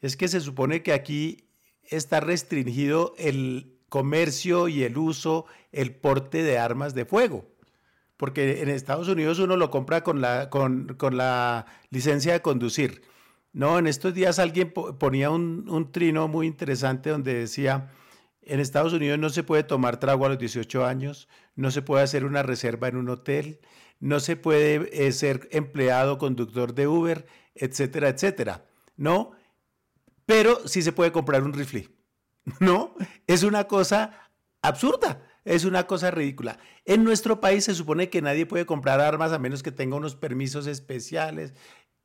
es que se supone que aquí está restringido el comercio y el uso, el porte de armas de fuego. Porque en Estados Unidos uno lo compra con la, con, la licencia de conducir. No, en estos días alguien ponía un, un, trino muy interesante donde decía, en Estados Unidos no se puede tomar trago a los 18 años, no se puede hacer una reserva en un hotel, no se puede eh, ser empleado conductor de Uber, etcétera, etcétera. No, pero sí se puede comprar un rifle. (laughs) ¿No? Es una cosa absurda, es una cosa ridícula. En nuestro país se supone que nadie puede comprar armas a menos que tenga unos permisos especiales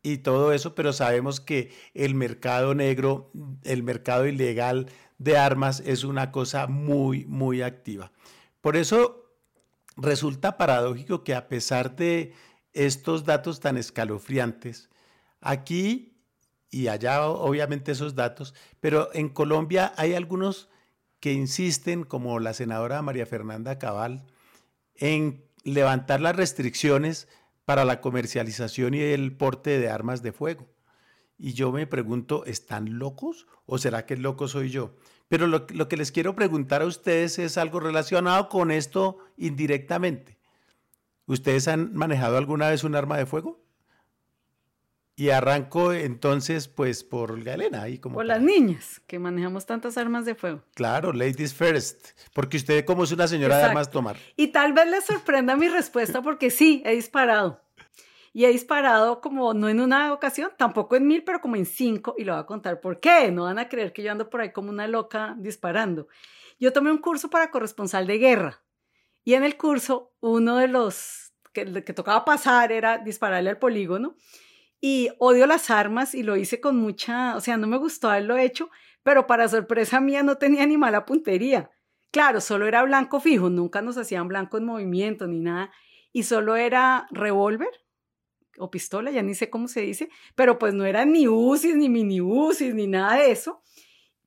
y todo eso, pero sabemos que el mercado negro, el mercado ilegal de armas es una cosa muy, muy activa. Por eso resulta paradójico que a pesar de estos datos tan escalofriantes, aquí y allá obviamente esos datos, pero en Colombia hay algunos que insisten, como la senadora María Fernanda Cabal, en levantar las restricciones para la comercialización y el porte de armas de fuego. Y yo me pregunto, ¿están locos o será que el loco soy yo? Pero lo, lo que les quiero preguntar a ustedes es algo relacionado con esto indirectamente. ¿Ustedes han manejado alguna vez un arma de fuego? Y arranco entonces, pues, por Galena. Y como por las niñas, que manejamos tantas armas de fuego. Claro, ladies first. Porque usted, como es una señora de armas tomar. Y tal vez les sorprenda mi respuesta, porque sí, he disparado. Y he disparado como, no en una ocasión, tampoco en mil, pero como en cinco. Y lo voy a contar por qué. No van a creer que yo ando por ahí como una loca disparando. Yo tomé un curso para corresponsal de guerra. Y en el curso, uno de los que, que tocaba pasar era dispararle al polígono y odio las armas y lo hice con mucha, o sea, no me gustó haberlo hecho, pero para sorpresa mía no tenía ni mala puntería. Claro, solo era blanco fijo, nunca nos hacían blanco en movimiento ni nada, y solo era revólver o pistola, ya ni sé cómo se dice, pero pues no era ni UCIs, ni mini UCIs, ni nada de eso,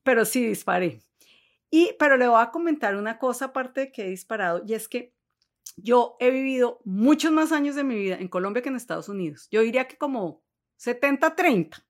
pero sí disparé. Y, pero le voy a comentar una cosa aparte de que he disparado, y es que yo he vivido muchos más años de mi vida en Colombia que en Estados Unidos. Yo diría que como 70-30.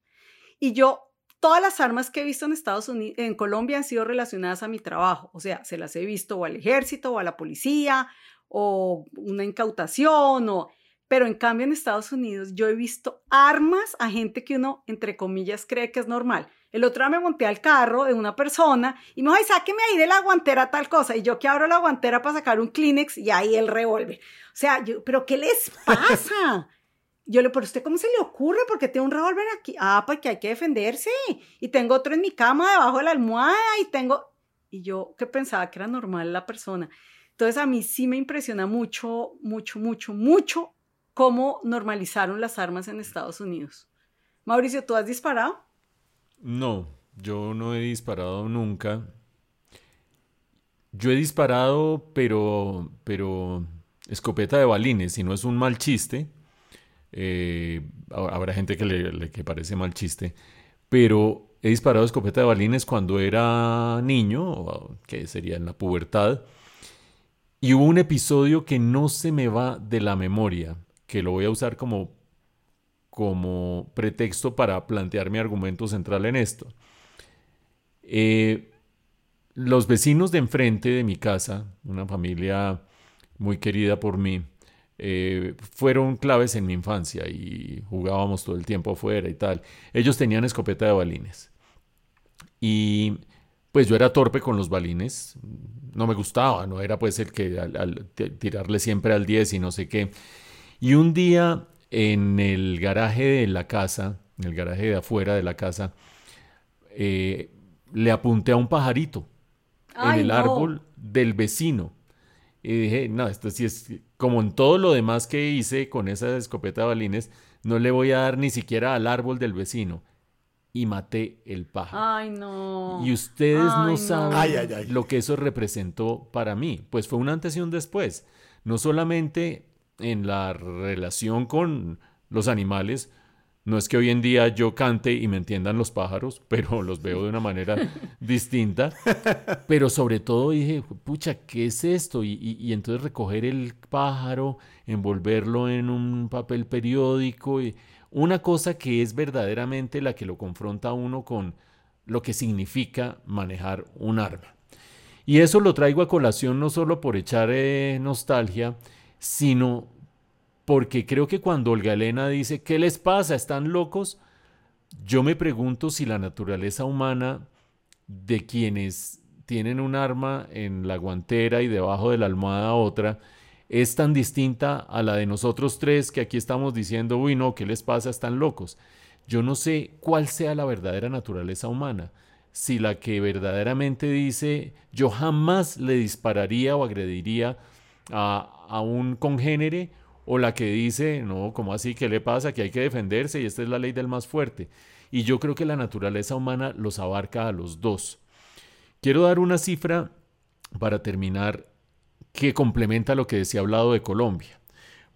Y yo, todas las armas que he visto en Estados Unidos, en Colombia han sido relacionadas a mi trabajo. O sea, se las he visto o al ejército o a la policía o una incautación o... Pero en cambio en Estados Unidos yo he visto armas a gente que uno, entre comillas, cree que es normal. El otro día me monté al carro de una persona y me dijo, ay, sáqueme ahí de la guantera tal cosa. Y yo que abro la guantera para sacar un Kleenex y ahí el revólver. O sea, yo, ¿pero qué les pasa? (laughs) Yo le, pero usted cómo se le ocurre? Porque tiene un revólver aquí. Ah, porque hay que defenderse. Y tengo otro en mi cama debajo de la almohada y tengo... Y yo que pensaba que era normal la persona. Entonces a mí sí me impresiona mucho, mucho, mucho, mucho cómo normalizaron las armas en Estados Unidos. Mauricio, ¿tú has disparado? No, yo no he disparado nunca. Yo he disparado, pero, pero escopeta de balines, si no es un mal chiste. Eh, habrá gente que le, que parece mal chiste, pero he disparado escopeta de balines cuando era niño, que sería en la pubertad. Y hubo un episodio que no se me va de la memoria, que lo voy a usar como como pretexto para plantear mi argumento central en esto. Eh, los vecinos de enfrente de mi casa, una familia muy querida por mí, eh, fueron claves en mi infancia y jugábamos todo el tiempo afuera y tal. Ellos tenían escopeta de balines. Y pues yo era torpe con los balines, no me gustaba, no era pues el que tirarle siempre al 10 y no sé qué. Y un día en el garaje de la casa, en el garaje de afuera de la casa, eh, le apunté a un pajarito en el árbol del vecino. Y dije, no, esto sí es como en todo lo demás que hice con esa escopeta de balines, no le voy a dar ni siquiera al árbol del vecino. Y maté el pájaro. Ay, no. Y ustedes no, saben lo que eso representó para mí. Pues fue un antes y un después. No solamente en la relación con los animales, no es que hoy en día yo cante y me entiendan los pájaros, (laughs) pero los veo de una manera distinta. (laughs) Pero sobre todo dije, pucha, ¿qué es esto? Y, entonces recoger el pájaro, envolverlo en un papel periódico, y una cosa que es verdaderamente la que lo confronta a uno con lo que significa manejar un arma. Y eso lo traigo a colación no solo por echar eh, nostalgia, sino porque creo que cuando Olga Elena dice, ¿qué les pasa? ¿Están locos? Yo me pregunto si la naturaleza humana de quienes tienen un arma en la guantera y debajo de la almohada otra, es tan distinta a la de nosotros tres que aquí estamos diciendo, uy, no, ¿qué les pasa? Están locos. Yo no sé cuál sea la verdadera naturaleza humana. Si la que verdaderamente dice, yo jamás le dispararía o agrediría a, a un congénere, o la que dice, no, ¿cómo así? ¿Qué le pasa? Que hay que defenderse y esta es la ley del más fuerte. Y yo creo que la naturaleza humana los abarca a los dos. Quiero dar una cifra para terminar que complementa lo que decía hablado de Colombia.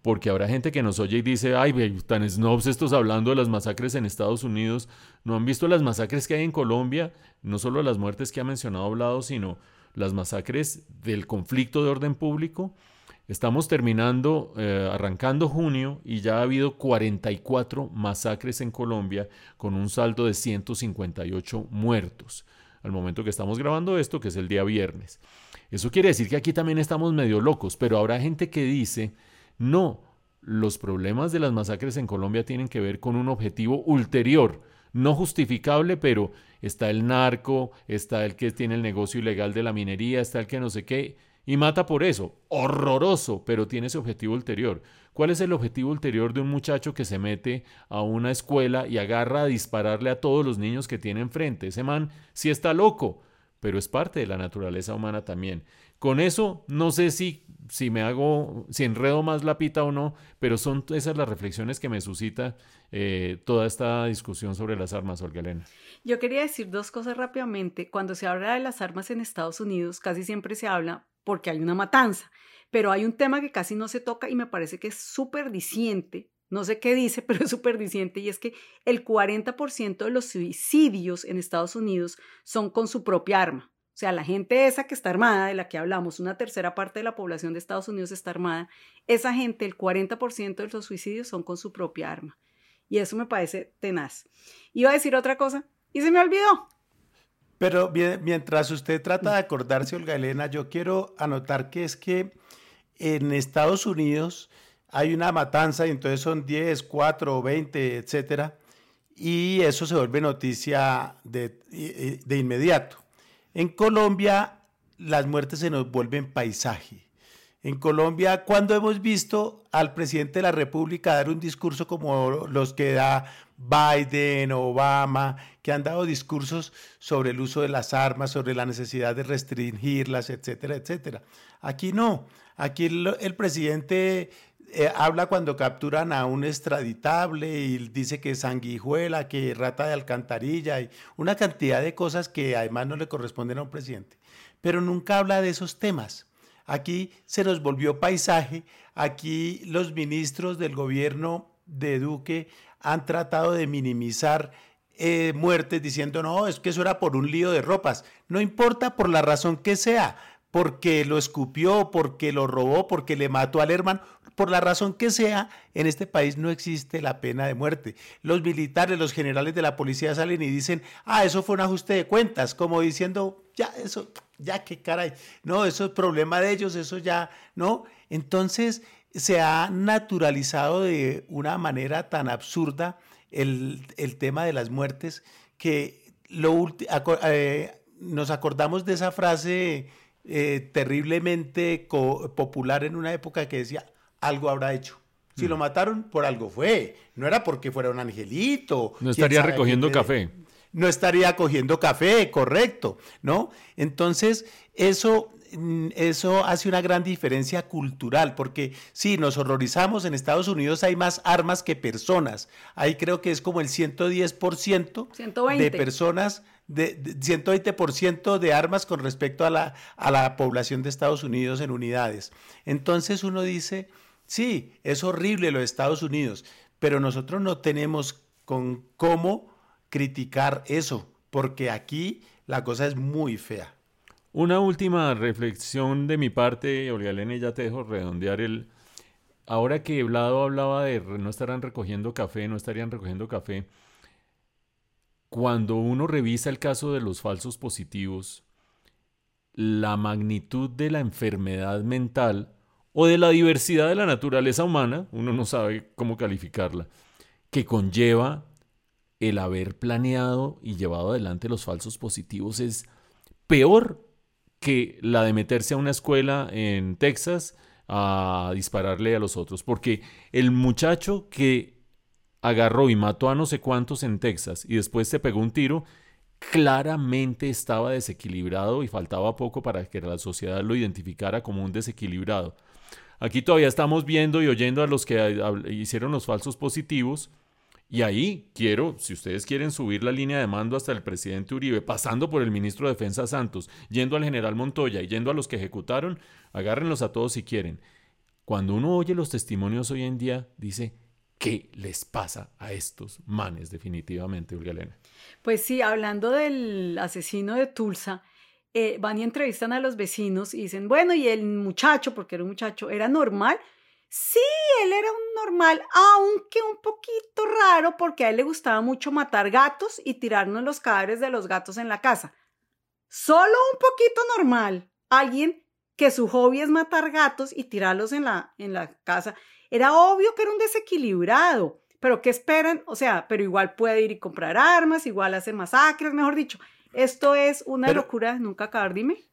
Porque habrá gente que nos oye y dice, ay, tan snobs estos hablando de las masacres en Estados Unidos. No han visto las masacres que hay en Colombia, no solo las muertes que ha mencionado hablado, sino las masacres del conflicto de orden público Estamos terminando, eh, arrancando junio y ya ha habido 44 masacres en Colombia con un saldo de 158 muertos. Al momento que estamos grabando esto, que es el día viernes. Eso quiere decir que aquí también estamos medio locos, pero habrá gente que dice, no, los problemas de las masacres en Colombia tienen que ver con un objetivo ulterior, no justificable, pero está el narco, está el que tiene el negocio ilegal de la minería, está el que no sé qué, y mata por eso. Horroroso, pero tiene ese objetivo ulterior. ¿Cuál es el objetivo ulterior de un muchacho que se mete a una escuela y agarra a dispararle a todos los niños que tiene enfrente? Ese man sí está loco, pero es parte de la naturaleza humana también. Con eso no sé si, si me hago, si enredo más la pita o no, pero son esas las reflexiones que me suscita eh, toda esta discusión sobre las armas, Olga Elena. Yo quería decir dos cosas rápidamente. Cuando se habla de las armas en Estados Unidos, casi siempre se habla porque hay una matanza. Pero hay un tema que casi no se toca y me parece que es súper diciente. No sé qué dice, (laughs) pero es súper diciente y es que el 40% de los suicidios en Estados Unidos son con su propia arma. O sea, la gente esa que está armada, de la que hablamos, una tercera parte de la población de Estados Unidos está armada, esa gente, el 40% de los suicidios son con su propia arma. Y eso me parece tenaz. Iba a decir otra cosa y se me olvidó. Pero mientras usted trata de acordarse, Olga Elena, yo quiero anotar que es que en Estados Unidos hay una matanza y entonces son 10, 4, 20, etcétera, y eso se vuelve noticia de, de inmediato. En Colombia las muertes se nos vuelven paisaje. En Colombia, cuando hemos visto al presidente de la República dar un discurso como los que da Biden, Obama, que han dado discursos sobre el uso de las armas, sobre la necesidad de restringirlas, etcétera, etcétera. Aquí no. Aquí el, presidente eh, habla cuando capturan a un extraditable y dice que es sanguijuela, que rata de alcantarilla y una cantidad de cosas que además no le corresponden a un presidente. Pero nunca habla de esos temas. Aquí se nos volvió paisaje, aquí los ministros del gobierno de Duque han tratado de minimizar eh, muertes diciendo, no, es que eso era por un lío de ropas. No importa por la razón que sea, porque lo escupió, porque lo robó, porque le mató al hermano, por la razón que sea, en este país no existe la pena de muerte. Los militares, los generales de la policía salen y dicen, ah, eso fue un ajuste de cuentas, como diciendo, ya, eso, ya, qué caray, no, eso es problema de ellos, eso ya, ¿no? Entonces, se ha naturalizado de una manera tan absurda el, tema de las muertes que lo, eh, nos acordamos de esa frase eh, terriblemente popular en una época que decía, algo habrá hecho. Si lo mm. mataron, por algo fue. No era porque fuera un angelito. No estaría recogiendo café. No estaría cogiendo café, correcto, ¿no? Entonces, eso mm, eso hace una gran diferencia cultural, porque sí, nos horrorizamos, en Estados Unidos hay más armas que personas, ahí creo que es como el 110% 120. de personas, de, de 120% de armas con respecto a la, a la población de Estados Unidos en unidades. Entonces uno dice, sí, es horrible lo de Estados Unidos, pero nosotros no tenemos con cómo criticar eso, porque aquí la cosa es muy fea. Una última reflexión de mi parte, Olga Elena, ya te dejo redondear el... Ahora que Vlado hablaba de no estarán recogiendo café, no estarían recogiendo café, cuando uno revisa el caso de los falsos positivos, la magnitud de la enfermedad mental o de la diversidad de la naturaleza humana, uno no sabe cómo calificarla, que conlleva el haber planeado y llevado adelante los falsos positivos es peor que la de meterse a una escuela en Texas a dispararle a los otros. Porque el muchacho que agarró y mató a no sé cuántos en Texas y después se pegó un tiro, claramente estaba desequilibrado y faltaba poco para que la sociedad lo identificara como un desequilibrado. Aquí todavía estamos viendo y oyendo a los que hicieron los falsos positivos. Y ahí quiero, si ustedes quieren subir la línea de mando hasta el presidente Uribe, pasando por el ministro de Defensa Santos, yendo al general Montoya y yendo a los que ejecutaron, agárrenlos a todos si quieren. Cuando uno oye los testimonios hoy en día, dice, ¿qué les pasa a estos manes definitivamente, Olga Elena? Pues sí, hablando del asesino de Tulsa, eh, van y entrevistan a los vecinos y dicen, bueno, y el muchacho, porque era un muchacho, ¿era normal? Sí, él era un normal, aunque un poquito raro porque a él le gustaba mucho matar gatos y tirarnos los cadáveres de los gatos en la casa. Solo un poquito normal. Alguien que su hobby es matar gatos y tirarlos en la, en la casa. Era obvio que era un desequilibrado. Pero ¿qué esperan? O sea, pero igual puede ir y comprar armas, igual hace masacres, mejor dicho. Esto es una Pero- locura de nunca acabar, dime.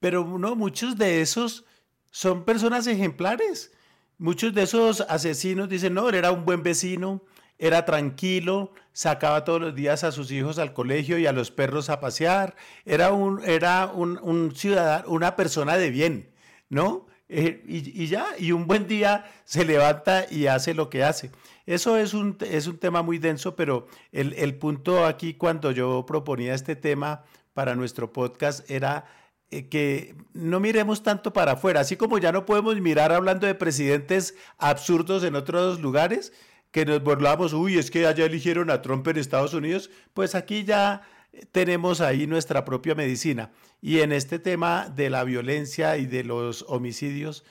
Pero no, muchos de esos son personas ejemplares. Muchos de esos asesinos dicen, no, él era un buen vecino, era tranquilo, sacaba todos los días a sus hijos al colegio y a los perros a pasear, era un, era un, ciudadano, una persona de bien, ¿no? Eh, y, y ya, y un buen día se levanta y hace lo que hace. Eso es un, es un tema muy denso, pero el, el punto aquí cuando yo proponía este tema para nuestro podcast era que no miremos tanto para afuera, así como ya no podemos mirar hablando de presidentes absurdos en otros lugares, que nos burlamos, uy, es que allá eligieron a Trump en Estados Unidos, pues aquí ya tenemos ahí nuestra propia medicina. Y en este tema de la violencia y de los homicidios,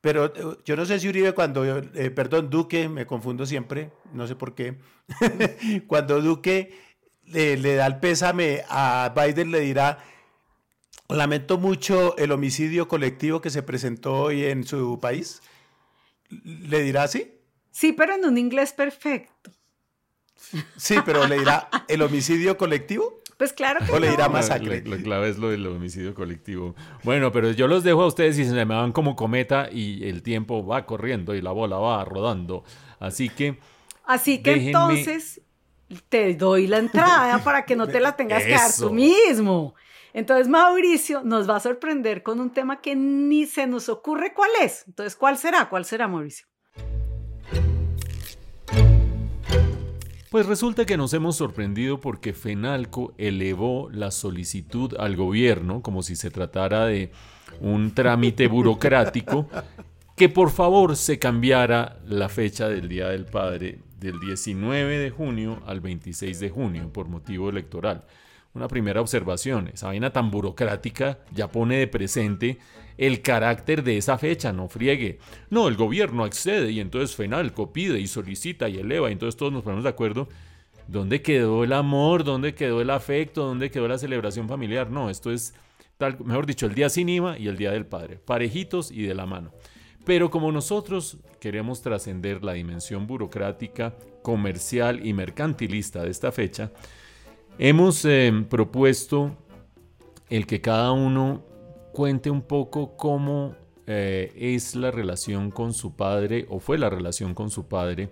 pero eh, yo no sé si Uribe cuando, eh, perdón, Duque, me confundo siempre, no sé por qué, (laughs) cuando Duque le da el pésame a Biden le dirá, lamento mucho el homicidio colectivo que se presentó hoy en su país. ¿Le dirá así? Sí, pero en un inglés perfecto. Sí, pero le dirá el homicidio colectivo. Pues claro que O le dirá masacre. La, la clave es lo del homicidio colectivo. Bueno, pero yo los dejo a ustedes y se me van como cometa y el tiempo va corriendo y la bola va rodando. Así que Así que Déjenme- entonces te doy la entrada para que no te la tengas que dar tú mismo. Entonces Mauricio nos va a sorprender con un tema que ni se nos ocurre cuál es. Entonces, ¿cuál será? ¿Cuál será, Mauricio? Pues resulta que nos hemos sorprendido porque Fenalco elevó la solicitud al gobierno, como si se tratara de un trámite burocrático, que por favor se cambiara la fecha del Día del Padre del 19 de junio al 26 de junio por motivo electoral. Una primera observación, esa vaina tan burocrática ya pone de presente el carácter de esa fecha, no friegue. No, el gobierno accede y entonces Fenalco pide y solicita y eleva y entonces todos nos ponemos de acuerdo. ¿Dónde quedó el amor? ¿Dónde quedó el afecto? ¿Dónde quedó la celebración familiar? No, esto es, tal, mejor dicho, el día sin IVA y el día del padre, parejitos y de la mano. Pero como nosotros queremos trascender la dimensión burocrática, comercial y mercantilista de esta fecha, hemos eh, propuesto el que cada uno cuente un poco cómo eh, es la relación con su padre o fue la relación con su padre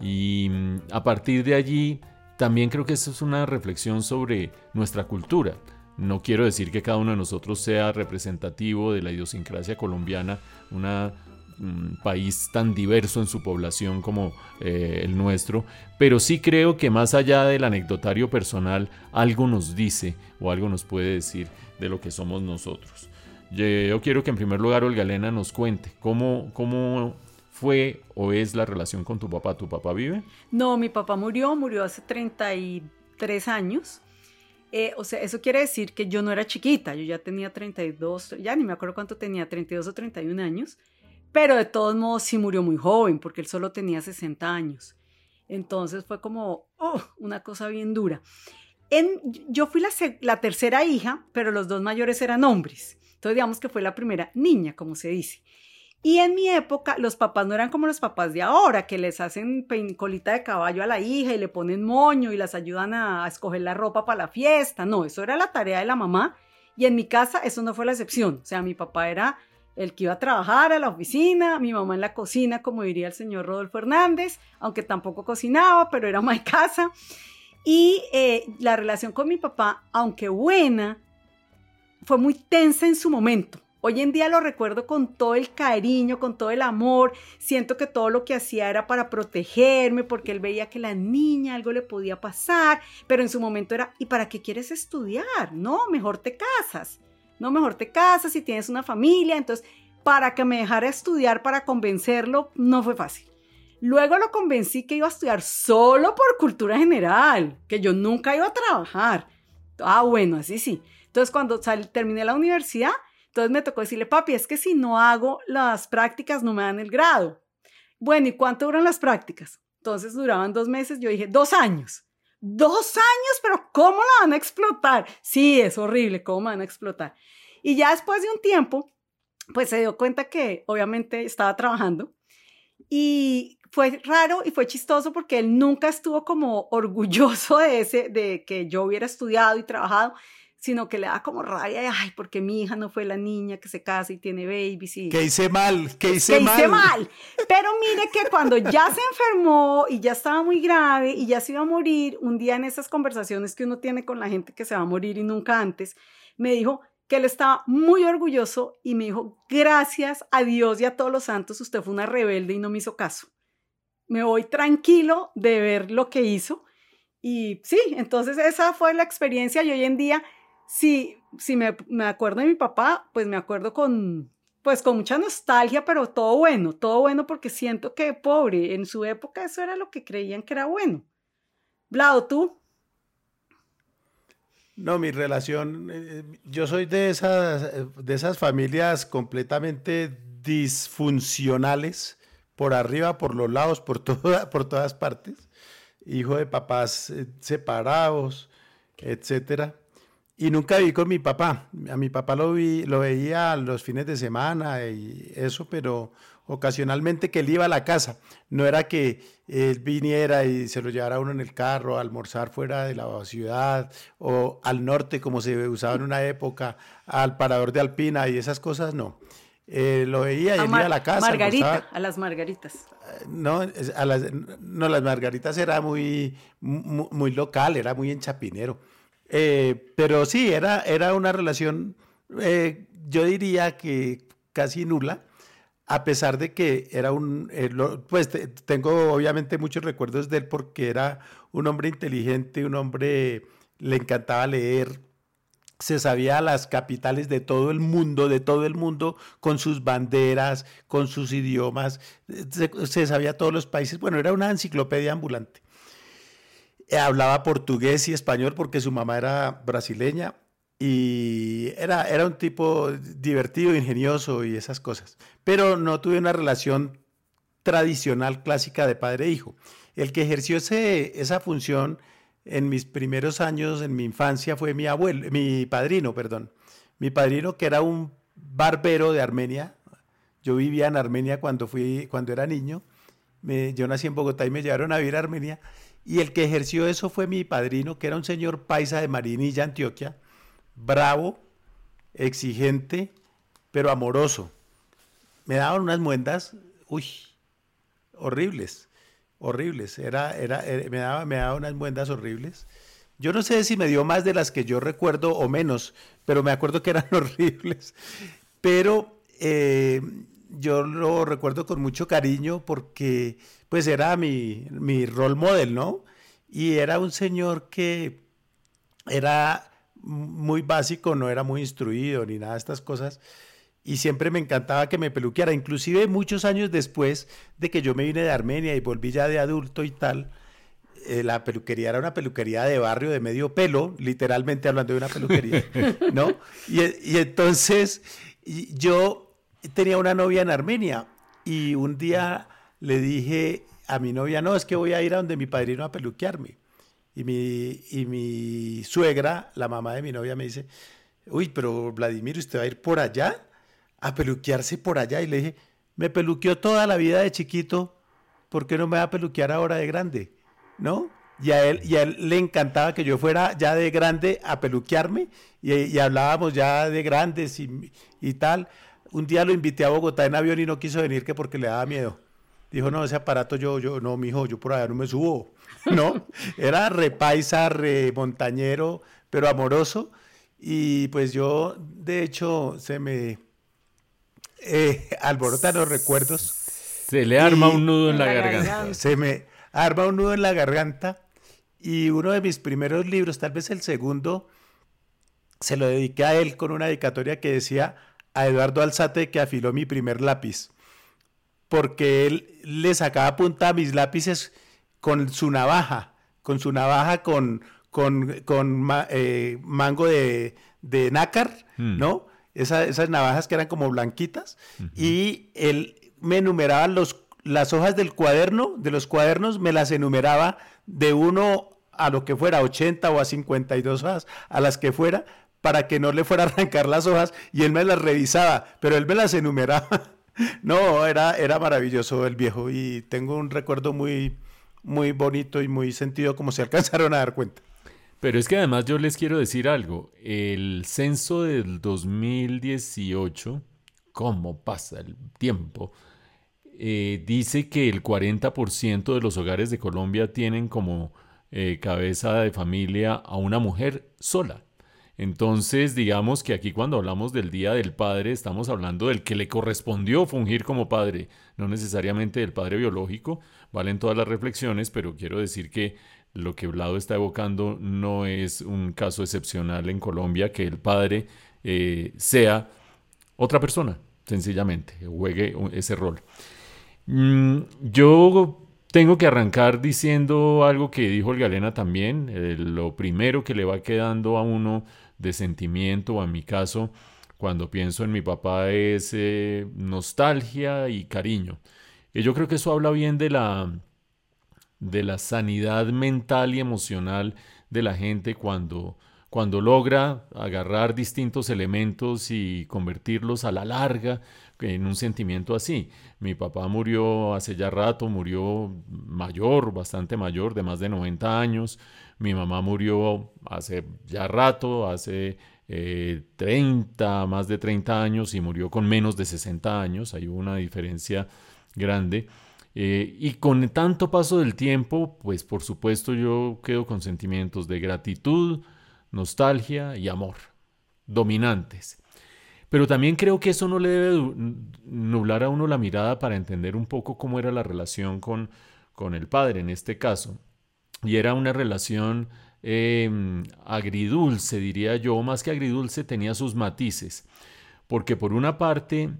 y mm, a partir de allí también creo que esto es una reflexión sobre nuestra cultura. No quiero decir que cada uno de nosotros sea representativo de la idiosincrasia colombiana, una un país tan diverso en su población como eh, el nuestro, pero sí creo que más allá del anecdotario personal, algo nos dice o algo nos puede decir de lo que somos nosotros. Yo quiero que en primer lugar Olga Elena nos cuente cómo, cómo fue o es la relación con tu papá. ¿Tu papá vive? No, mi papá murió, murió hace 33 años. Eh, o sea, eso quiere decir que yo no era chiquita, yo ya tenía 32, ya ni me acuerdo cuánto tenía, 32 o 31 años pero de todos modos sí murió muy joven, porque él solo tenía 60 años. Entonces fue como oh, una cosa bien dura. En, yo fui la, tercera hija, pero los dos mayores eran hombres. Entonces digamos que fue la primera niña, como se dice. Y en mi época los papás no eran como los papás de ahora, que les hacen colita de caballo a la hija y le ponen moño y las ayudan a, a escoger la ropa para la fiesta. No, eso era la tarea de la mamá. Y en mi casa eso no fue la excepción. O sea, mi papá era el que iba a trabajar a la oficina, mi mamá en la cocina, como diría el señor Rodolfo Hernández, aunque tampoco cocinaba, pero era de casa. Y eh, la relación con mi papá, aunque buena, fue muy tensa en su momento. Hoy en día lo recuerdo con todo el cariño, con todo el amor. Siento que todo lo que hacía era para protegerme, porque él veía que la niña algo le podía pasar, pero en su momento era, ¿y para qué quieres estudiar? No, mejor te casas no, mejor te casas y tienes una familia. Entonces, para que me dejara estudiar, para convencerlo, no fue fácil. Luego lo convencí que iba a estudiar solo por cultura general, que yo nunca iba a trabajar. Ah, bueno, así sí. Entonces, cuando terminé la universidad, entonces me tocó decirle, papi, es que si no hago las prácticas no me dan el grado. Bueno, ¿y cuánto duran las prácticas? Entonces duraban dos meses, yo dije, dos años. Dos años, pero ¿cómo la van a explotar? Sí, es horrible, ¿cómo van a explotar? Y ya después de un tiempo, pues se dio cuenta que obviamente estaba trabajando y fue raro y fue chistoso porque él nunca estuvo como orgulloso de ese, de que yo hubiera estudiado y trabajado, sino que le da como rabia, ay, porque mi hija no fue la niña que se casa y tiene babies. Y, que hice mal, que hice mal. hice mal. Pero mire que cuando ya se enfermó y ya estaba muy grave y ya se iba a morir, un día en esas conversaciones que uno tiene con la gente que se va a morir y nunca antes, me dijo que él estaba muy orgulloso y me dijo, gracias a Dios y a todos los santos, usted fue una rebelde y no me hizo caso. Me voy tranquilo de ver lo que hizo. Y sí, entonces esa fue la experiencia y hoy en día sí, sí me, me, acuerdo de mi papá, pues me acuerdo con, pues con mucha nostalgia, pero todo bueno, todo bueno porque siento que pobre, en su época eso era lo que creían que era bueno. Blado, ¿tú? No, mi relación, eh, yo soy de esas, de esas familias completamente disfuncionales, por arriba, por los lados, por, por todas partes, hijo de papás eh, separados, etcétera. Y nunca viví con mi papá. A mi papá lo, vi, lo veía los fines de semana y eso, pero ocasionalmente que él iba a la casa. No era que él viniera y se lo llevara uno en el carro a almorzar fuera de la ciudad o al norte, como se usaba en una época, al parador de Alpina y esas cosas, no. Eh, lo veía y él iba a la casa. Margarita, a las margaritas. No, a las, no, las margaritas era muy, muy, muy local, era muy en Chapinero. Eh, pero sí, era, era una relación, eh, yo diría que casi nula, a pesar de que era un, eh, pues tengo obviamente muchos recuerdos de él porque era un hombre inteligente, un hombre, le encantaba leer, se sabía las capitales de todo el mundo, de todo el mundo, con sus banderas, con sus idiomas, se sabía todos los países, bueno, era una enciclopedia ambulante. Eh, hablaba portugués y español porque su mamá era brasileña y era, era un tipo divertido, ingenioso y esas cosas. Pero no tuve una relación tradicional clásica de padre e hijo. El que ejerció esa función en mis primeros años, en mi infancia, fue mi abuelo, mi padrino, perdón. Mi padrino, que era un barbero de Armenia. Yo vivía en Armenia cuando, fui, cuando era niño. Me, yo nací en Bogotá y me llevaron a vivir a Armenia. Y el que ejerció eso fue mi padrino, que era un señor paisa de Marinilla, Antioquia, bravo, exigente, pero amoroso. Me daban unas muendas, uy, horribles. horribles. Era, era, me, daba, me daba unas muendas horribles. Yo no sé si me dio más de las que yo recuerdo o menos, pero me acuerdo que eran (laughs) horribles. Pero eh, yo lo recuerdo con mucho cariño porque pues era mi, mi role model, ¿no? Y era un señor que era muy básico, no era muy instruido ni nada de estas cosas. Y siempre me encantaba que me peluqueara. Inclusive muchos años después de que yo me vine de Armenia y volví ya de adulto y tal, eh, la peluquería era una peluquería de barrio de medio pelo, literalmente hablando de una peluquería, ¿no? (laughs) Y, y entonces yo tenía una novia en Armenia y un día le dije a mi novia, no, es que voy a ir a donde mi padrino a peluquearme. Y mi, y mi suegra, la mamá de mi novia, me dice, uy, pero Vladimir, ¿usted va a ir por allá? A peluquearse por allá. Y le dije, me peluqueó toda la vida de chiquito, ¿por qué no me va a peluquear ahora de grande? ¿No? Y a él, y a él le encantaba que yo fuera ya de grande a peluquearme y, hablábamos ya de grandes y, y, tal. Un día lo invité a Bogotá en avión y no quiso venir que porque le daba miedo. Dijo, no, ese aparato yo, yo, no, mijo, yo por allá no me subo. (laughs) ¿no? Era repaisa, remontañero, pero amoroso. Y pues yo, de hecho, se me eh, (laughs) alborotan los recuerdos. Se le arma un nudo en la, garganta. Se me arma un nudo en la garganta. Y uno de mis primeros libros, tal vez el segundo, se lo dediqué a él con una dedicatoria que decía a Eduardo Alzate que afiló mi primer lápiz. Porque él le sacaba punta a mis lápices con su navaja, con su navaja con, con, con eh, mango de, de nácar, hmm. ¿no? esas navajas que eran como blanquitas, y él me enumeraba los, las hojas del cuaderno, de los cuadernos, me las enumeraba de uno a lo que fuera, 80 o a 52 hojas, a las que fuera, para que no le fuera a arrancar las hojas, y él me las revisaba, pero él me las enumeraba. (laughs) no, era, era maravilloso el viejo, y tengo un recuerdo muy, muy bonito y muy sentido como se (laughs) alcanzaron a dar cuenta. Pero es que además yo les quiero decir algo. El censo del 2018, cómo pasa el tiempo, eh, dice que el 40% de los hogares de Colombia tienen como eh, cabeza de familia a una mujer sola. Entonces, digamos que aquí cuando hablamos del Día del Padre, estamos hablando del que le correspondió fungir como padre, no necesariamente del padre biológico, valen todas las reflexiones, pero quiero decir que lo que Vlado está evocando no es un caso excepcional en Colombia, que el padre eh, sea otra persona, sencillamente, juegue ese rol. Mm, yo tengo que arrancar diciendo algo que dijo el Galena también. Eh, lo primero que le va quedando a uno de sentimiento, o en mi caso, cuando pienso en mi papá, es eh, nostalgia y cariño. Y yo creo que eso habla bien de la, de la sanidad mental y emocional de la gente cuando, cuando logra agarrar distintos elementos y convertirlos a la larga en un sentimiento así. Mi papá murió hace ya rato, murió mayor, bastante mayor, de más de 90 años. Mi mamá murió hace ya rato, hace 30, eh, más de 30 años y murió con menos de 60 años. Hay una diferencia grande. Eh, y con tanto paso del tiempo, pues por supuesto yo quedo con sentimientos de gratitud, nostalgia y amor, dominantes. Pero también creo que eso no le debe nublar a uno la mirada para entender un poco cómo era la relación con, con el padre en este caso. Y era una relación em, agridulce, diría yo, más que agridulce, tenía sus matices. Porque por una parte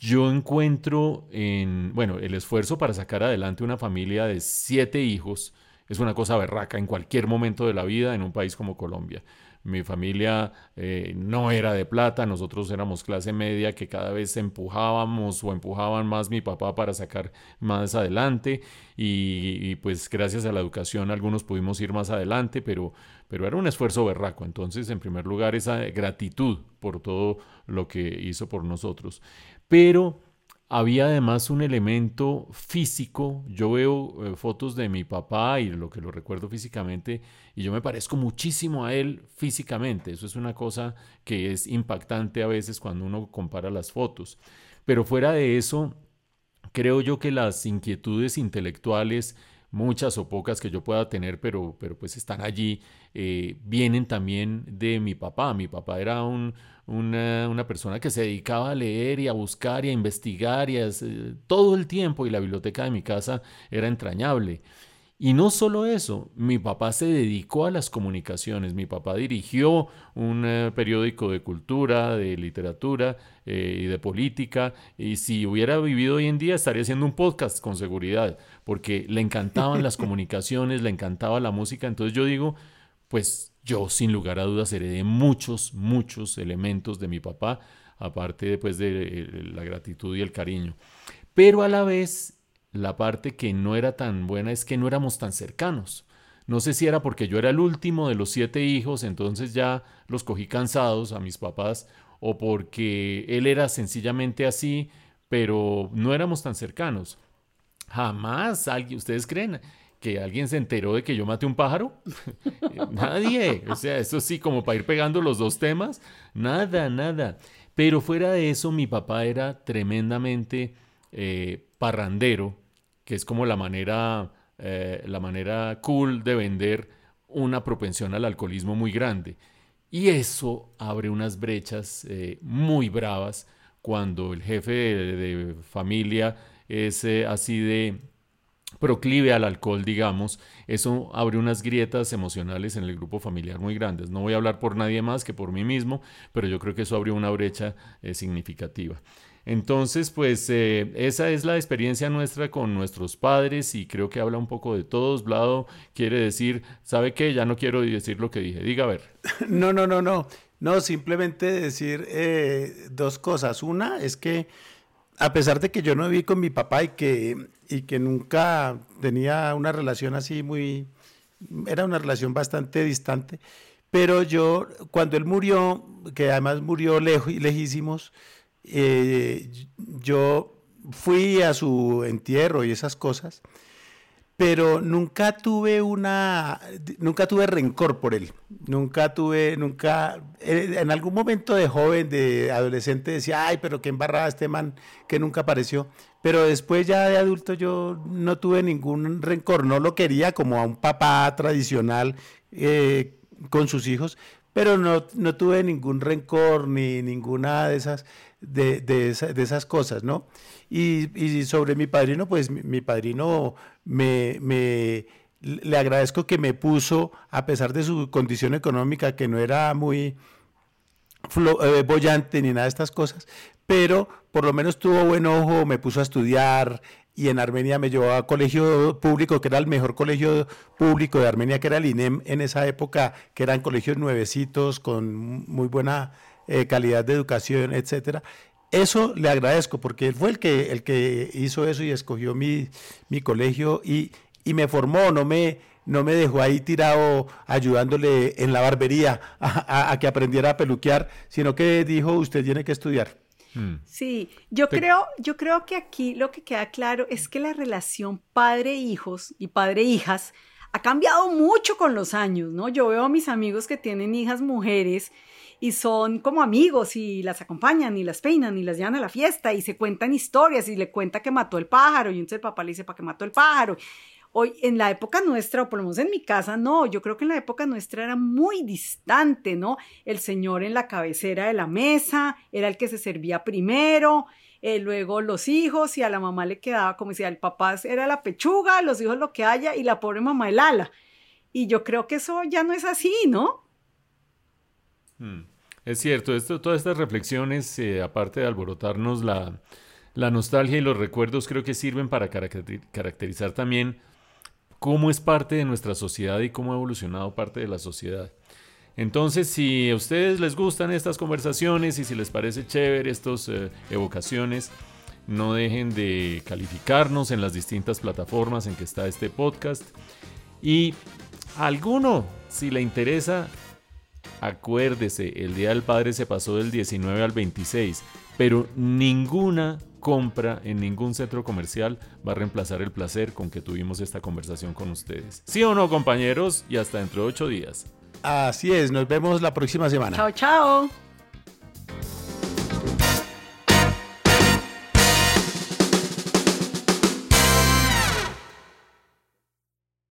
yo encuentro en, bueno, el esfuerzo para sacar adelante una familia de siete hijos es una cosa berraca en cualquier momento de la vida en un país como Colombia. Mi familia eh, no era de plata, nosotros éramos clase media que cada vez empujábamos o empujaban más mi papá para sacar más adelante y, pues gracias a la educación algunos pudimos ir más adelante, pero, pero era un esfuerzo berraco. Entonces, en primer lugar, esa gratitud por todo lo que hizo por nosotros pero había además un elemento físico. Yo veo eh, fotos de mi papá y lo que lo recuerdo físicamente y yo me parezco muchísimo a él físicamente. Eso es una cosa que es impactante a veces cuando uno compara las fotos. Pero fuera de eso, creo yo que las inquietudes intelectuales, muchas o pocas que yo pueda tener, pero, pero pues están allí, eh, vienen también de mi papá. Mi papá era un, una, una, persona que se dedicaba a leer y a buscar y a investigar y a, todo el tiempo y la biblioteca de mi casa era entrañable. Y no solo eso, mi papá se dedicó a las comunicaciones, mi papá dirigió un eh, periódico de cultura, de literatura eh, y de política, y si hubiera vivido hoy en día estaría haciendo un podcast con seguridad, porque le encantaban las (laughs) comunicaciones, le encantaba la música, entonces yo digo, pues yo sin lugar a dudas heredé muchos, muchos elementos de mi papá, aparte después de eh, la gratitud y el cariño. Pero a la vez la parte que no era tan buena es que no éramos tan cercanos. No sé si era porque yo era el último de los siete hijos, entonces ya los cogí cansados a mis papás, o porque él era sencillamente así, pero no éramos tan cercanos. Jamás alguien, ¿ustedes creen que alguien se enteró de que yo maté un pájaro? (laughs) Nadie. O sea, eso sí, como para ir pegando los dos temas, nada, nada. Pero fuera de eso, mi papá era tremendamente eh, parrandero que es como la manera, eh, la manera cool de vender una propensión al alcoholismo muy grande. Y eso abre unas brechas eh, muy bravas cuando el jefe de, familia es eh, así de proclive al alcohol, digamos, eso abre unas grietas emocionales en el grupo familiar muy grandes. No voy a hablar por nadie más que por mí mismo, pero yo creo que eso abrió una brecha significativa. Entonces, pues eh, esa es la experiencia nuestra con nuestros padres y creo que habla un poco de todos. Blado quiere decir, ¿sabe qué? Ya no quiero decir lo que dije. Diga a ver. (laughs) No, no, no, no. No, simplemente decir eh, dos cosas. Una es que a pesar de que yo no viví con mi papá y que, y que nunca tenía una relación así muy, era una relación bastante distante, pero yo, cuando él murió, que además murió lejos y lejísimos, eh, yo fui a su entierro y esas cosas, pero nunca tuve una, nunca tuve rencor por él, nunca tuve, nunca, en algún momento de joven, de adolescente decía, ay, pero qué embarrada este man que nunca apareció, pero después ya de adulto yo no tuve ningún rencor, no lo quería como a un papá tradicional eh, con sus hijos, pero no, no tuve ningún rencor ni ninguna de esas de, de, esas cosas, ¿no? Y, sobre mi padrino, pues mi, padrino me, me, le agradezco que me puso, a pesar de su condición económica, que no era muy eh, bollante ni nada de estas cosas, pero por lo menos tuvo buen ojo, me puso a estudiar y en Armenia me llevó a colegio público, que era el mejor colegio público de Armenia, que era el INEM en esa época, que eran colegios nuevecitos con muy buena eh, calidad de educación, etcétera. Eso le agradezco porque él fue el que, el que hizo eso y escogió mi, mi colegio y, y me formó, no me, no me dejó ahí tirado ayudándole en la barbería a, que aprendiera a peluquear, sino que dijo, usted tiene que estudiar. Hmm. Sí, yo creo, yo creo que aquí lo que queda claro es que la relación padre-hijos y padre-hijas ha cambiado mucho con los años, ¿no? Yo veo a mis amigos que tienen hijas mujeres y son como amigos y las acompañan y las peinan y las llevan a la fiesta y se cuentan historias y le cuenta que mató el pájaro y entonces el papá le dice para qué mató el pájaro. Hoy, en la época nuestra, o por lo menos en mi casa, no, yo creo que en la época nuestra era muy distante, ¿no? El señor en la cabecera de la mesa era el que se servía primero, eh, luego los hijos y a la mamá le quedaba como decía, el papá era la pechuga, los hijos lo que haya y la pobre mamá el ala. Y yo creo que eso ya no es así, ¿no? Mm. Es cierto, esto, todas estas reflexiones, eh, aparte de alborotarnos la, la, nostalgia y los recuerdos, creo que sirven para caracterizar también cómo es parte de nuestra sociedad y cómo ha evolucionado parte de la sociedad. Entonces, si a ustedes les gustan estas conversaciones y si les parece chévere estas eh, evocaciones, no dejen de calificarnos en las distintas plataformas en que está este podcast. Y alguno, si le interesa, Acuérdese, el Día del Padre se pasó del 19 al 26, pero ninguna compra en ningún centro comercial va a reemplazar el placer con que tuvimos esta conversación con ustedes. ¿Sí o no, compañeros? Y hasta dentro de ocho días. Así es, nos vemos la próxima semana. Chao, chao.